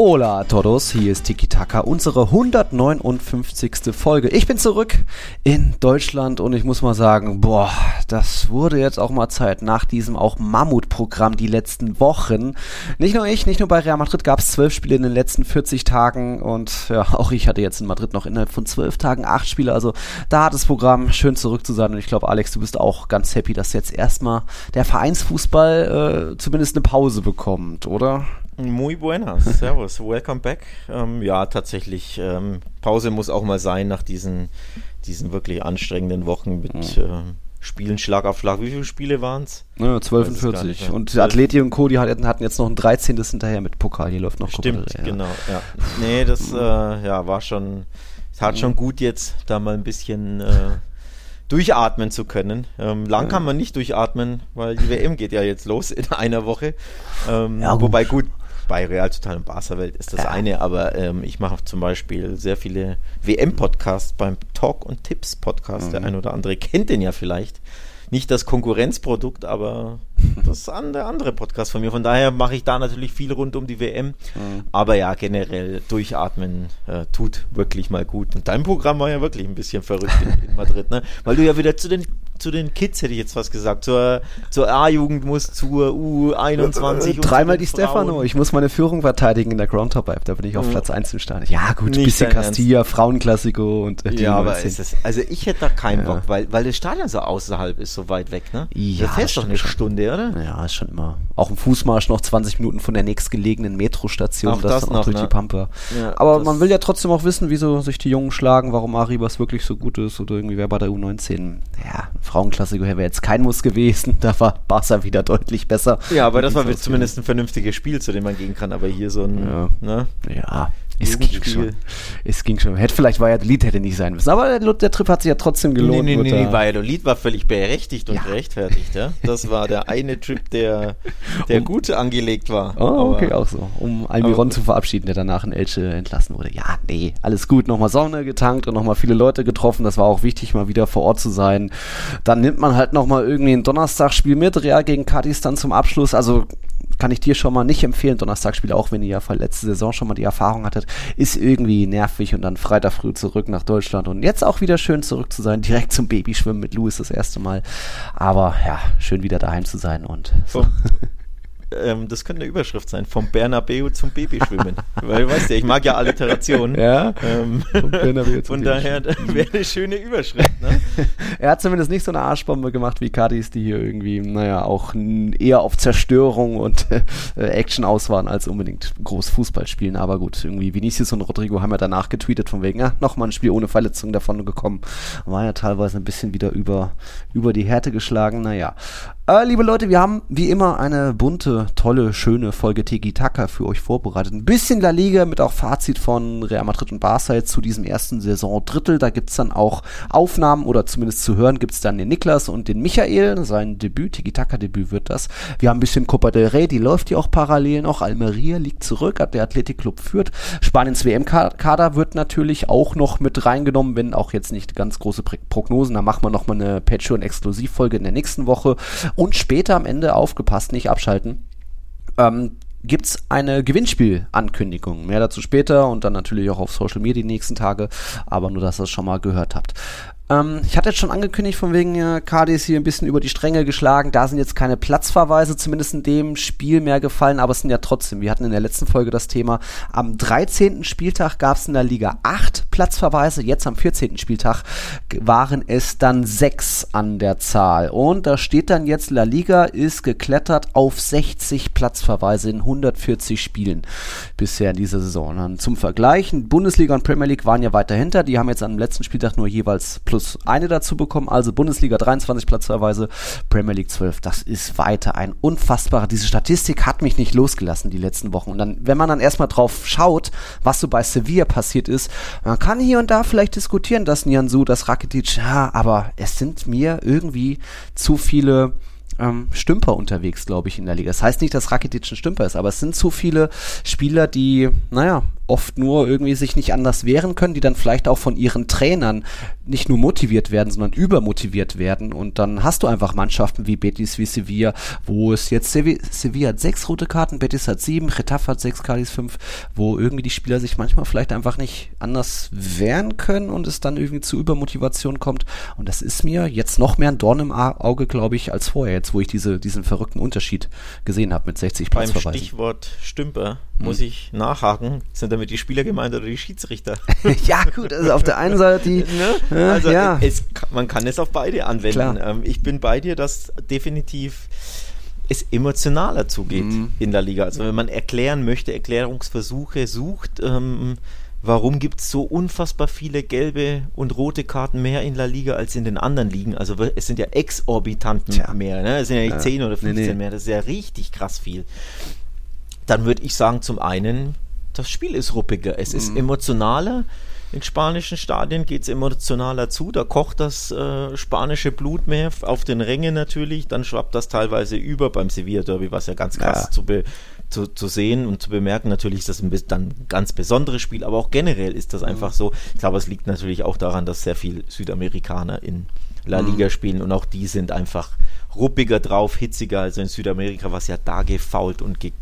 Hola todos, hier ist Tiki Taka, unsere 159. Folge. Ich bin zurück in Deutschland und ich muss mal sagen, boah, das wurde jetzt auch mal Zeit nach diesem auch Mammutprogramm die letzten Wochen. Nicht nur ich, nicht nur bei Real Madrid gab es zwölf Spiele in den letzten 40 Tagen und ja, auch ich hatte jetzt in Madrid noch innerhalb von zwölf Tagen acht Spiele. Also da hat das Programm schön zurück zu sein und ich glaube, Alex, du bist auch ganz happy, dass jetzt erstmal der Vereinsfußball äh, zumindest eine Pause bekommt, oder? Muy buenas, servus, welcome back. Ähm, ja, tatsächlich, ähm, Pause muss auch mal sein nach diesen, diesen wirklich anstrengenden Wochen mit mhm. äh, Spielen Schlag auf Schlag. Wie viele Spiele waren es? Ja, 12 und 40. Und Atleti und Co., die hatten jetzt noch ein 13. hinterher mit Pokal. Hier läuft noch Stimmt, Copa, ja. genau. Ja. Nee, das äh, ja, war schon, es hat schon gut jetzt, da mal ein bisschen äh, durchatmen zu können. Ähm, lang kann man nicht durchatmen, weil die WM geht ja jetzt los in einer Woche. Ähm, ja, gut. Wobei gut, bei Real Total und Barca Welt ist das ja. eine, aber ähm, ich mache zum Beispiel sehr viele WM-Podcasts beim Talk und Tipps Podcast. Mhm. Der ein oder andere kennt den ja vielleicht. Nicht das Konkurrenzprodukt, aber das der andere Podcast von mir. Von daher mache ich da natürlich viel rund um die WM. Mhm. Aber ja, generell durchatmen äh, tut wirklich mal gut. Und dein Programm war ja wirklich ein bisschen verrückt in, in Madrid, ne? Weil du ja wieder zu den zu den Kids, hätte ich jetzt was gesagt. Zur, zur A-Jugend muss, zur U21. Äh, dreimal die Stefano. Ich muss meine Führung verteidigen in der Groundhop Da bin ich auf mhm. Platz 1 im Stadion. Ja, gut, ein bisschen Castilla, Frauenklassiko und äh, Ja, aber ist es, also ich hätte da keinen ja. Bock, weil, weil das Stadion so außerhalb ist, so weit weg, ne? Ja, da fährst doch eine schon. Stunde, oder? Ja, ist schon immer. Auch ein Fußmarsch noch 20 Minuten von der nächstgelegenen Metrostation. Auch das, das noch, durch ne? die Pampa. Ja, aber man will ja trotzdem auch wissen, wieso sich die Jungen schlagen, warum Arribas wirklich so gut ist oder irgendwie wer bei der U19. Ja, Frauenklassiker wäre jetzt kein Muss gewesen. Da war Barca wieder deutlich besser. Ja, aber das war zumindest ein vernünftiges Spiel, zu dem man gehen kann. Aber hier so ein. Ja, ne? ja es ging schon. Es ging schon. Hätte vielleicht Valladolid hätte nicht sein müssen. Aber der, der Trip hat sich ja trotzdem gelohnt. Nee, nee, nee, nee Valladolid war völlig berechtigt und ja. gerechtfertigt. Ja? Das war der eine Trip, der, der um, gut angelegt war. Oh, okay, auch so. Um Almiron aber, zu verabschieden, der danach in Elche entlassen wurde. Ja, nee, alles gut. Nochmal Sonne getankt und nochmal viele Leute getroffen. Das war auch wichtig, mal wieder vor Ort zu sein. Dann nimmt man halt nochmal irgendwie ein Donnerstagsspiel mit. Real gegen Cadiz dann zum Abschluss. Also kann ich dir schon mal nicht empfehlen. Donnerstagsspiel, auch wenn ihr ja letzte Saison schon mal die Erfahrung hattet, ist irgendwie nervig und dann Freitag früh zurück nach Deutschland und jetzt auch wieder schön zurück zu sein, direkt zum Babyschwimmen mit Louis das erste Mal. Aber ja, schön wieder daheim zu sein und so. Ähm, das könnte eine Überschrift sein, vom Bernabeu zum Babyschwimmen. Weil, weißt du, ich mag ja Alliterationen. Ja, ähm, von daher wäre eine schöne Überschrift. Ne? er hat zumindest nicht so eine Arschbombe gemacht wie Cardis, die hier irgendwie, naja, auch eher auf Zerstörung und äh, Action aus waren, als unbedingt groß Fußball spielen. Aber gut, irgendwie Vinicius und Rodrigo haben ja danach getweetet von wegen, ja, nochmal ein Spiel ohne Verletzung davon gekommen. War ja teilweise ein bisschen wieder über, über die Härte geschlagen. Naja, äh, liebe Leute, wir haben wie immer eine bunte, tolle, schöne Folge Tiki Taka für euch vorbereitet. Ein bisschen La Liga mit auch Fazit von Real Madrid und Barca zu diesem ersten Saison-Drittel. Da gibt's dann auch Aufnahmen oder zumindest zu hören gibt's dann den Niklas und den Michael. Sein Debüt, Tiki Taka Debüt wird das. Wir haben ein bisschen Copa del Rey, die läuft ja auch parallel noch. Almeria liegt zurück, der Athletic-Club führt. Spaniens WM-Kader wird natürlich auch noch mit reingenommen, wenn auch jetzt nicht ganz große Prognosen. Da machen wir nochmal eine Patreon-Exklusivfolge in der nächsten Woche. Und später am Ende, aufgepasst, nicht abschalten, ähm, gibt es eine Gewinnspiel-Ankündigung. Mehr dazu später und dann natürlich auch auf Social Media die nächsten Tage, aber nur, dass ihr es schon mal gehört habt. Ähm, ich hatte jetzt schon angekündigt, von wegen äh, Cardis hier ein bisschen über die Stränge geschlagen. Da sind jetzt keine Platzverweise, zumindest in dem Spiel mehr gefallen, aber es sind ja trotzdem, wir hatten in der letzten Folge das Thema, am 13. Spieltag gab es in der Liga 8 Platzverweise, jetzt am 14. Spieltag waren es dann 6 an der Zahl. Und da steht dann jetzt, La Liga ist geklettert auf 60 Platzverweise in 140 Spielen bisher in dieser Saison. Und zum Vergleich, Bundesliga und Premier League waren ja weiter hinter, die haben jetzt am letzten Spieltag nur jeweils plus plus eine dazu bekommen. Also Bundesliga 23 Platzverweise, Premier League 12. Das ist weiter ein unfassbarer. Diese Statistik hat mich nicht losgelassen die letzten Wochen. Und dann, wenn man dann erstmal drauf schaut, was so bei Sevilla passiert ist, man kann hier und da vielleicht diskutieren, dass Nianzu, das Rakitic, ja, aber es sind mir irgendwie zu viele ähm, Stümper unterwegs, glaube ich, in der Liga. Das heißt nicht, dass Rakitic ein Stümper ist, aber es sind zu viele Spieler, die, naja, oft nur irgendwie sich nicht anders wehren können, die dann vielleicht auch von ihren Trainern nicht nur motiviert werden, sondern übermotiviert werden. Und dann hast du einfach Mannschaften wie Betis, wie Sevilla, wo es jetzt Sevilla, Sevilla hat sechs rote Karten, Betis hat sieben, Getafe hat sechs, Cadiz fünf, wo irgendwie die Spieler sich manchmal vielleicht einfach nicht anders wehren können und es dann irgendwie zu Übermotivation kommt. Und das ist mir jetzt noch mehr ein Dorn im Auge, glaube ich, als vorher, jetzt wo ich diese, diesen verrückten Unterschied gesehen habe mit 60 Platzverweisen. Beim Stichwort Stümper muss ich nachhaken. Sind damit die Spieler gemeint oder die Schiedsrichter? ja, gut, also auf der einen Seite die. ne? äh, also ja. es, man kann es auf beide anwenden. Ähm, ich bin bei dir, dass definitiv es emotionaler zugeht mhm. in der Liga. Also wenn man erklären möchte, Erklärungsversuche sucht, ähm, warum gibt es so unfassbar viele gelbe und rote Karten mehr in der Liga als in den anderen Ligen? Also es sind ja exorbitanten Tja. mehr, ne? Es sind ja nicht ja. 10 oder 15 nee, nee. mehr, das ist ja richtig krass viel dann würde ich sagen, zum einen, das Spiel ist ruppiger, es ist mhm. emotionaler. In spanischen Stadien geht es emotionaler zu, da kocht das äh, spanische Blut mehr auf den Rängen natürlich, dann schwappt das teilweise über beim Sevilla Derby, was ja ganz krass ja. Zu, be, zu, zu, sehen und zu bemerken. Natürlich ist das ein dann ganz besonderes Spiel, aber auch generell ist das mhm. einfach so. Ich glaube, es liegt natürlich auch daran, dass sehr viele Südamerikaner in La Liga mhm. spielen und auch die sind einfach ruppiger drauf, hitziger als in Südamerika, was ja da gefault und ge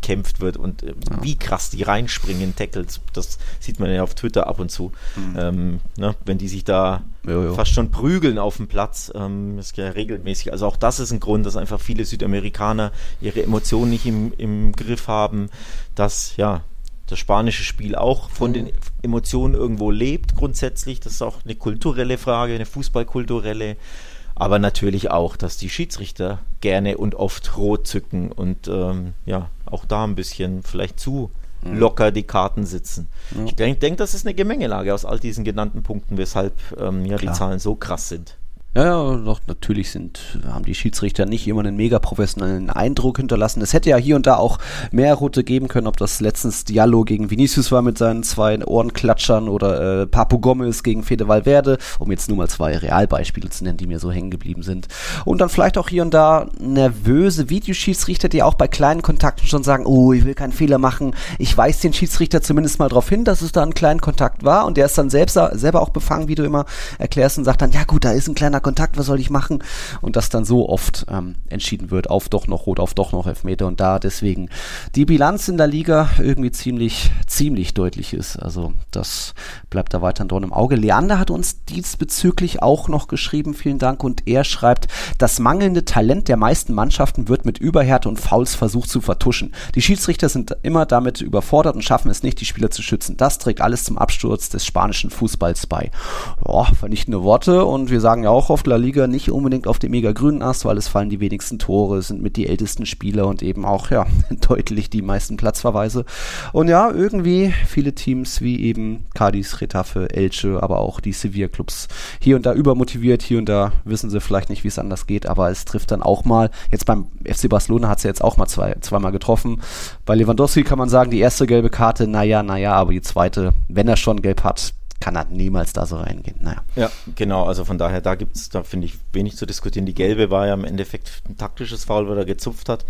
gekämpft wird und äh, ja. wie krass die reinspringen, Tackles, das sieht man ja auf Twitter ab und zu. Mhm. Ähm, ne, wenn die sich da jo, jo. fast schon prügeln auf dem Platz, ähm, das ist ja regelmäßig. Also auch das ist ein Grund, dass einfach viele Südamerikaner ihre Emotionen nicht im, im Griff haben, dass ja das spanische Spiel auch von den Emotionen irgendwo lebt grundsätzlich. Das ist auch eine kulturelle Frage, eine fußballkulturelle aber natürlich auch, dass die Schiedsrichter gerne und oft rot zücken und ähm, ja, auch da ein bisschen vielleicht zu mhm. locker die Karten sitzen. Ja. Ich denke, denk, das ist eine Gemengelage aus all diesen genannten Punkten, weshalb ähm, ja, die Zahlen so krass sind. Ja, doch, natürlich sind, haben die Schiedsrichter nicht immer einen mega professionellen Eindruck hinterlassen. Es hätte ja hier und da auch mehr Rote geben können, ob das letztens Diallo gegen Vinicius war mit seinen zwei Ohrenklatschern oder äh, Papu Gomez gegen Fede Valverde, um jetzt nur mal zwei Realbeispiele zu nennen, die mir so hängen geblieben sind. Und dann vielleicht auch hier und da nervöse Videoschiedsrichter, die auch bei kleinen Kontakten schon sagen, oh, ich will keinen Fehler machen. Ich weise den Schiedsrichter zumindest mal darauf hin, dass es da ein kleiner Kontakt war und der ist dann selbst, selber auch befangen, wie du immer erklärst und sagt dann, ja gut, da ist ein kleiner Kontakt, was soll ich machen? Und das dann so oft ähm, entschieden wird, auf doch noch Rot, auf doch noch Elfmeter und da deswegen die Bilanz in der Liga irgendwie ziemlich, ziemlich deutlich ist. Also das bleibt da weiter ein Dorn im Auge. Leander hat uns diesbezüglich auch noch geschrieben, vielen Dank, und er schreibt, das mangelnde Talent der meisten Mannschaften wird mit Überhärte und Fouls versucht zu vertuschen. Die Schiedsrichter sind immer damit überfordert und schaffen es nicht, die Spieler zu schützen. Das trägt alles zum Absturz des spanischen Fußballs bei. Ja, vernichtende Worte und wir sagen ja auch oft La Liga nicht unbedingt auf dem mega grünen Ast, weil es fallen die wenigsten Tore, sind mit die ältesten Spieler und eben auch, ja, deutlich die meisten Platzverweise. Und ja, irgendwie viele Teams wie eben Cadiz, Retafe, Elche, aber auch die Sevilla-Clubs hier und da übermotiviert, hier und da wissen sie vielleicht nicht, wie es anders geht, aber es trifft dann auch mal, jetzt beim FC Barcelona hat es ja jetzt auch mal zwei, zweimal getroffen. Bei Lewandowski kann man sagen, die erste gelbe Karte, naja, naja, aber die zweite, wenn er schon gelb hat, kann er niemals da so reingehen. Naja. Ja, genau. Also von daher, da gibt es, da finde ich, wenig zu diskutieren. Die gelbe war ja im Endeffekt ein taktisches Foul, weil er gezupft hat.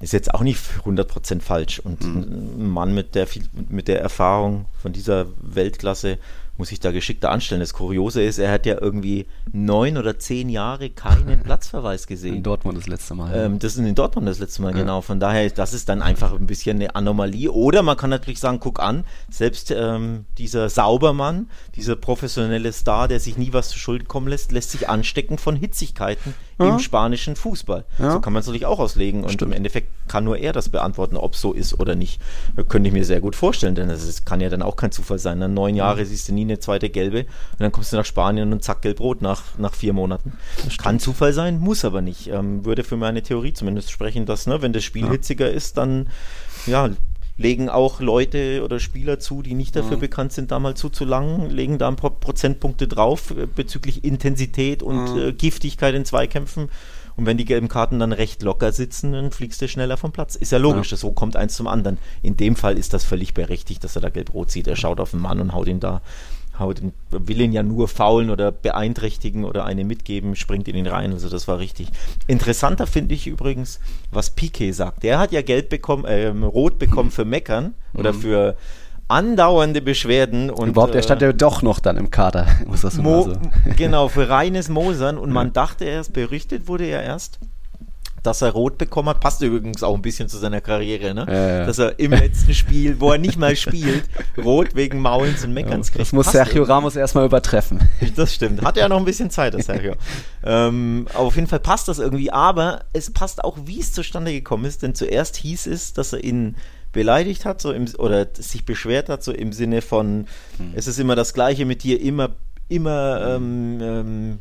Ist jetzt auch nicht 100% falsch. Und mhm. ein Mann mit der, mit der Erfahrung von dieser Weltklasse muss sich da geschickter anstellen. Das Kuriose ist, er hat ja irgendwie neun oder zehn Jahre keinen Platzverweis gesehen. In Dortmund das letzte Mal. Ähm, das ist in Dortmund das letzte Mal, ja. genau. Von daher, das ist dann einfach ein bisschen eine Anomalie. Oder man kann natürlich sagen, guck an, selbst ähm, dieser Saubermann, dieser professionelle Star, der sich nie was zu Schulden kommen lässt, lässt sich anstecken von Hitzigkeiten ja. im spanischen Fußball. Ja. So kann man es natürlich auch auslegen. Und Stimmt. im Endeffekt kann nur er das beantworten, ob es so ist oder nicht. Das könnte ich mir sehr gut vorstellen, denn es kann ja dann auch kein Zufall sein. Nach neun Jahre siehst du nie eine zweite gelbe und dann kommst du nach Spanien und zack, gelb-rot nach, nach vier Monaten. Kann Zufall sein, muss aber nicht. Ähm, würde für meine Theorie zumindest sprechen, dass, ne, wenn das Spiel ja. hitziger ist, dann ja, legen auch Leute oder Spieler zu, die nicht dafür mhm. bekannt sind, da mal zuzulangen, legen da ein paar Prozentpunkte drauf äh, bezüglich Intensität und mhm. äh, Giftigkeit in Zweikämpfen. Und wenn die gelben Karten dann recht locker sitzen, dann fliegst du schneller vom Platz. Ist ja logisch, ja. so kommt eins zum anderen. In dem Fall ist das völlig berechtigt, dass er da gelb-rot sieht. Er schaut auf den Mann und haut ihn da haut ihn, will ihn ja nur faulen oder beeinträchtigen oder eine mitgeben, springt in ihn rein. Also das war richtig. Interessanter finde ich übrigens, was Piquet sagt. Der hat ja Geld bekommen, äh, rot bekommen für Meckern oder mhm. für andauernde Beschwerden. Und, Überhaupt, er stand ja doch noch dann im Kader, muss das Mo so. Genau, für reines Mosern. Und man dachte erst, berichtet wurde er erst, dass er rot bekommen hat. Passt übrigens auch ein bisschen zu seiner Karriere, ne? Ja, ja. Dass er im letzten Spiel, wo er nicht mal spielt, rot wegen Maulens und Meckerns kriegt. Das muss Passt Sergio Ramos erstmal übertreffen. das stimmt. Hat ja noch ein bisschen Zeit, das Sergio. ähm, aber auf jeden Fall passt das irgendwie. Aber es passt auch, wie es zustande gekommen ist. Denn zuerst hieß es, dass er ihn beleidigt hat, so im, oder sich beschwert hat, so im Sinne von, es ist immer das Gleiche mit dir, immer, immer ähm, ähm,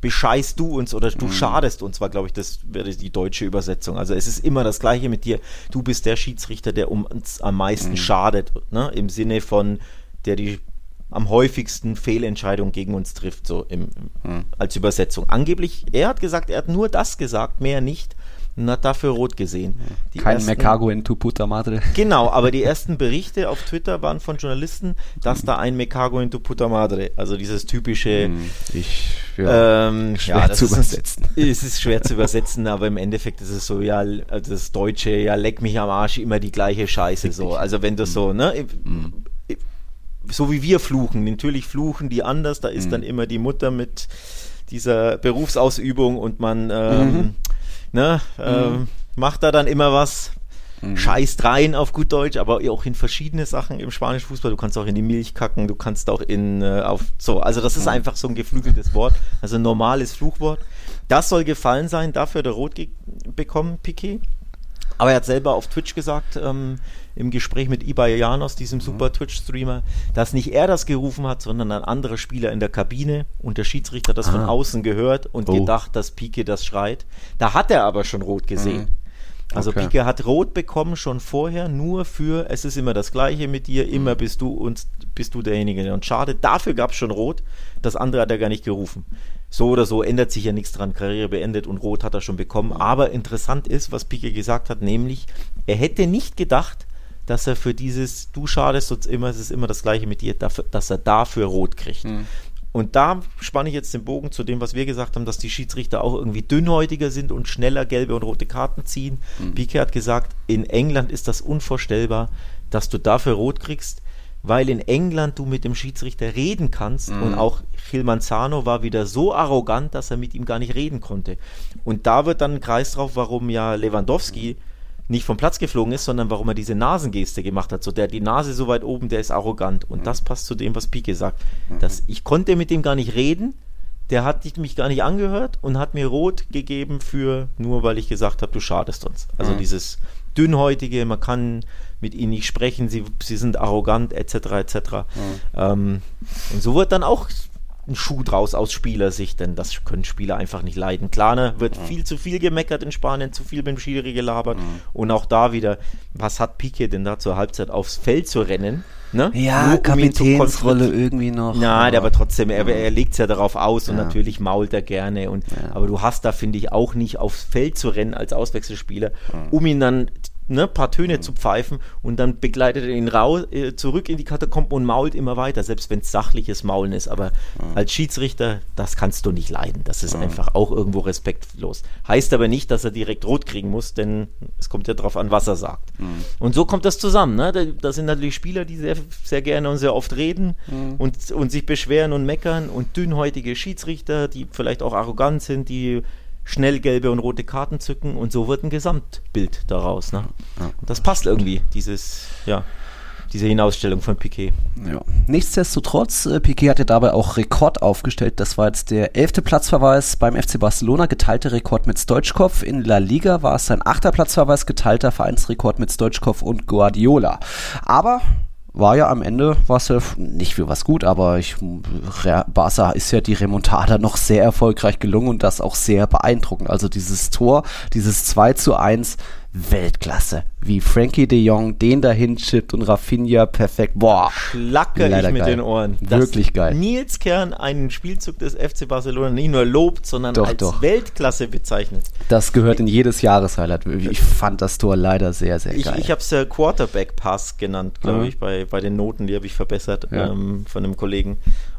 bescheißt du uns oder du schadest uns, war, glaube ich, das wäre die deutsche Übersetzung. Also es ist immer das Gleiche mit dir. Du bist der Schiedsrichter, der uns am meisten schadet, ne? im Sinne von, der die am häufigsten Fehlentscheidungen gegen uns trifft, so im, als Übersetzung. Angeblich, er hat gesagt, er hat nur das gesagt, mehr nicht und hat dafür rot gesehen. Die Kein ersten- in tu puta madre. Genau, aber die ersten Berichte auf Twitter waren von Journalisten, dass da ein Mecago in tu puta madre, also dieses typische Ich, ja. ähm, Schwer das zu ist- übersetzen. Es ist schwer zu übersetzen, aber im Endeffekt ist es so, ja, also das Deutsche, ja, leck mich am Arsch, immer die gleiche Scheiße, so. Also wenn das so, ne, so wie wir fluchen, natürlich fluchen die anders, da ist dann immer die Mutter mit dieser Berufsausübung und man, ähm, ne, ähm, macht da dann immer was, scheißt rein auf gut Deutsch, aber auch in verschiedene Sachen im spanischen Fußball. Du kannst auch in die Milch kacken, du kannst auch in äh, auf so. Also das ist einfach so ein geflügeltes Wort, also ein normales Fluchwort. Das soll gefallen sein, dafür hat er rot bekommen, Piquet. Aber er hat selber auf Twitch gesagt, ähm, im Gespräch mit Ibai Janos, diesem super Twitch-Streamer, dass nicht er das gerufen hat, sondern ein anderer Spieler in der Kabine und der Schiedsrichter hat das von Ah. außen gehört und Oh. gedacht, dass Pique das schreit. Da hat er aber schon rot gesehen. Also Okay. Pique hat rot bekommen schon vorher, nur für, es ist immer das Gleiche mit dir, immer bist du uns, bist du derjenige. Und schade, dafür gab es schon rot, das andere hat er gar nicht gerufen. So oder so ändert sich ja nichts dran, Karriere beendet und rot hat er schon bekommen. Aber interessant ist, was Pique gesagt hat, nämlich, er hätte nicht gedacht, dass er für dieses, du schadest uns immer, es ist immer das Gleiche mit dir, dafür, dass er dafür rot kriegt. Und da spanne ich jetzt den Bogen zu dem, was wir gesagt haben, dass die Schiedsrichter auch irgendwie dünnhäutiger sind und schneller gelbe und rote Karten ziehen. Piquet hat gesagt, in England ist das unvorstellbar, dass du dafür rot kriegst, weil in England du mit dem Schiedsrichter reden kannst und auch Gil Manzano war wieder so arrogant, dass er mit ihm gar nicht reden konnte. Und da wird dann ein Kreis drauf, warum ja Lewandowski nicht vom Platz geflogen ist, sondern warum er diese Nasengeste gemacht hat. So, der die Nase so weit oben, der ist arrogant. Und das passt zu dem, was Pique sagt. Dass ich konnte mit dem gar nicht reden, der hat mich gar nicht angehört und hat mir rot gegeben für, nur weil ich gesagt habe, du schadest uns. Also dieses dünnhäutige, man kann mit ihnen nicht sprechen, sie, sie sind arrogant, etc., etc. Ähm, und so wird dann auch ein Schuh draus aus Spielersicht, denn das können Spieler einfach nicht leiden. Klar, wird viel zu viel gemeckert in Spanien, zu viel beim Schiri gelabert. Und auch da wieder, was hat Piquet denn da zur Halbzeit aufs Feld zu rennen? Ne? Ja, Nur um Kapitänsrolle konfrontieren. irgendwie noch. Nein, aber trotzdem, er, er legt es ja darauf aus und Ja. natürlich mault er gerne. Und, Aber du hast da, finde ich, auch nicht aufs Feld zu rennen als Auswechselspieler, um ihn dann ne, paar Töne zu pfeifen und dann begleitet er ihn rau äh, zurück in die Katakomben und mault immer weiter, selbst wenn es sachliches Maulen ist. Aber als Schiedsrichter, das kannst du nicht leiden. Das ist einfach auch irgendwo respektlos. Heißt aber nicht, dass er direkt rot kriegen muss, denn es kommt ja darauf an, was er sagt. Und so kommt das zusammen. Ne? Da, da sind natürlich Spieler, die sehr, sehr gerne und sehr oft reden und, und sich beschweren und meckern und dünnhäutige Schiedsrichter, die vielleicht auch arrogant sind, die schnell gelbe und rote Karten zücken und so wird ein Gesamtbild daraus. Ne? Das passt irgendwie, dieses, ja, diese Hinausstellung von Piquet. Ja. Nichtsdestotrotz, äh, Piquet hat ja dabei auch Rekord aufgestellt. Das war jetzt der elfte Platzverweis beim FC Barcelona, geteilter Rekord mit Stoichkov. In La Liga war es sein achter Platzverweis, geteilter Vereinsrekord mit Stoichkov und Guardiola. Aber war ja am Ende, war es ja nicht für was gut, aber ich, Barca ist ja die Remontada noch sehr erfolgreich gelungen und das auch sehr beeindruckend. Also dieses Tor, dieses 2 zu 1, Weltklasse. Wie Frankie de Jong den dahin chippt und Rafinha perfekt. Boah, Schlacker Leider ich mit geil. den Ohren. Wirklich geil. Nils Kern einen Spielzug des FC Barcelona nicht nur lobt, sondern Doch, als doch. Weltklasse bezeichnet. das gehört in jedes Jahreshighlight. Ich fand das Tor leider sehr, sehr Ich, geil. ich habe es ja Quarterback Pass genannt, glaube Mhm. ich, bei, bei den Noten, die habe ich verbessert Ja. ähm, von einem Kollegen.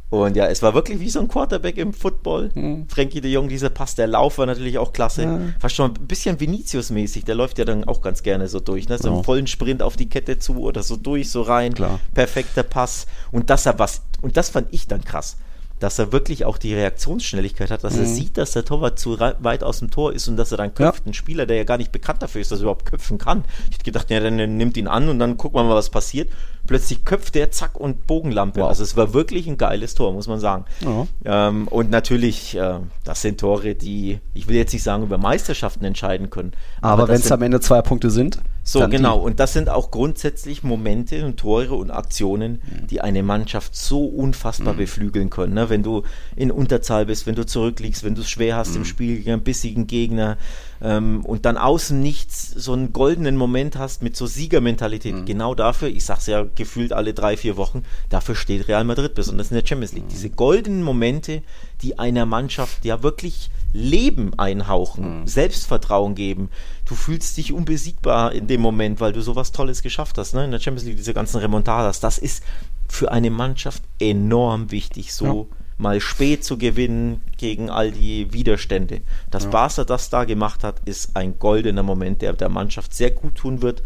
Und ja, es war wirklich wie so ein Quarterback im Football. Mhm. Frankie de Jong, dieser Pass, der Lauf war natürlich auch klasse. Ja. Fast schon ein bisschen Vinicius-mäßig. Der läuft ja dann auch ganz gerne so durch. Ne? So oh. einen vollen Sprint auf die Kette zu oder so durch, so rein. Klar. Perfekter Pass. Und das, was, und das fand ich dann krass dass er wirklich auch die Reaktionsschnelligkeit hat, dass mhm. er sieht, dass der Torwart zu weit aus dem Tor ist und dass er dann köpft. Ja. Ein Spieler, der ja gar nicht bekannt dafür ist, dass er überhaupt köpfen kann. Ich hätte gedacht, ja, dann nimmt ihn an und dann gucken wir mal, was passiert. Plötzlich köpft der, zack, und Bogenlampe. Wow. Also es war wirklich ein geiles Tor, muss man sagen. Ja. Ähm, und natürlich, äh, das sind Tore, die, ich will jetzt nicht sagen, über Meisterschaften entscheiden können. Aber, aber wenn es am Ende zwei Punkte sind? So, genau. Und das sind auch grundsätzlich Momente und Tore und Aktionen, mhm. die eine Mannschaft so unfassbar mhm. beflügeln können. Ne? Wenn du in Unterzahl bist, wenn du zurückliegst, wenn du es schwer hast mhm. im Spiel gegen einen bissigen Gegner ähm, und dann außen nichts, so einen goldenen Moment hast mit so Siegermentalität. Mhm. Genau dafür, ich sag's ja gefühlt alle drei, vier Wochen, dafür steht Real Madrid, besonders in der Champions League. Mhm. Diese goldenen Momente, die einer Mannschaft ja wirklich Leben einhauchen, mhm. Selbstvertrauen geben. Du fühlst dich unbesiegbar in dem Moment, weil du sowas Tolles geschafft hast. Ne? In der Champions League diese ganzen Remontadas. Das ist für eine Mannschaft enorm wichtig, so ja. mal spät zu gewinnen gegen all die Widerstände. Dass ja. Barca das da gemacht hat, ist ein goldener Moment, der der Mannschaft sehr gut tun wird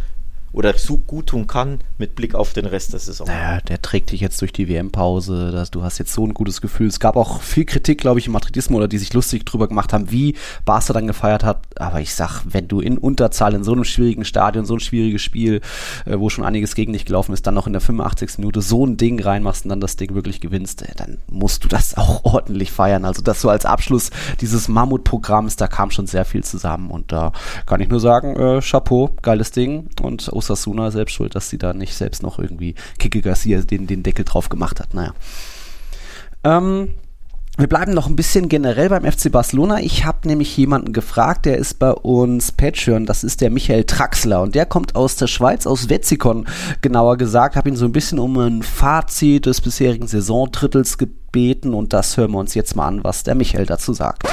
oder so gut tun kann mit Blick auf den Rest der Saison. Naja, der trägt dich jetzt durch die WM-Pause. Du hast jetzt so ein gutes Gefühl. Es gab auch viel Kritik, glaube ich, im Madridismo oder die sich lustig drüber gemacht haben, wie Barca dann gefeiert hat. Aber ich sag, wenn du in Unterzahl in so einem schwierigen Stadion, so ein schwieriges Spiel, äh, wo schon einiges gegen dich gelaufen ist, dann noch in der 85. Minute so ein Ding reinmachst und dann das Ding wirklich gewinnst, äh, dann musst du das auch ordentlich feiern. Also das so als Abschluss dieses Mammutprogramms, da kam schon sehr viel zusammen und da kann ich nur sagen, äh, Chapeau, geiles Ding und Osasuna selbst schuld, dass sie da nicht selbst noch irgendwie Kike Garcia den, den Deckel drauf gemacht hat. Naja. Ähm, wir bleiben noch ein bisschen generell beim FC Barcelona. Ich habe nämlich jemanden gefragt, der ist bei uns Patreon, das ist der Michael Traxler und der kommt aus der Schweiz, aus Wetzikon genauer gesagt. Habe ihn so ein bisschen um ein Fazit des bisherigen Saisontrittels gebeten und das hören wir uns jetzt mal an, was der Michael dazu sagt.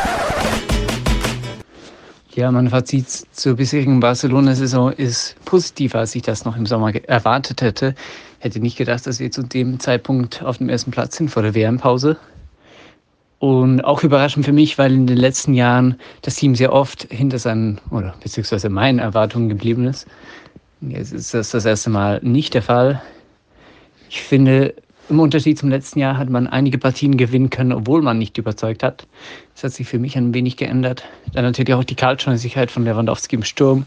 Ja, mein Fazit zur bisherigen Barcelona-Saison ist positiver, als ich das noch im Sommer erwartet hätte. Hätte nicht gedacht, dass wir zu dem Zeitpunkt auf dem ersten Platz sind vor der WM-Pause. Und auch überraschend für mich, weil in den letzten Jahren das Team sehr oft hinter seinen oder beziehungsweise meinen Erwartungen geblieben ist. Jetzt ist das das erste Mal nicht der Fall. Ich finde, im Unterschied zum letzten Jahr hat man einige Partien gewinnen können, obwohl man nicht überzeugt hat. Das hat sich für mich ein wenig geändert. Dann natürlich auch die Kaltschnäuzigkeit von Lewandowski im Sturm.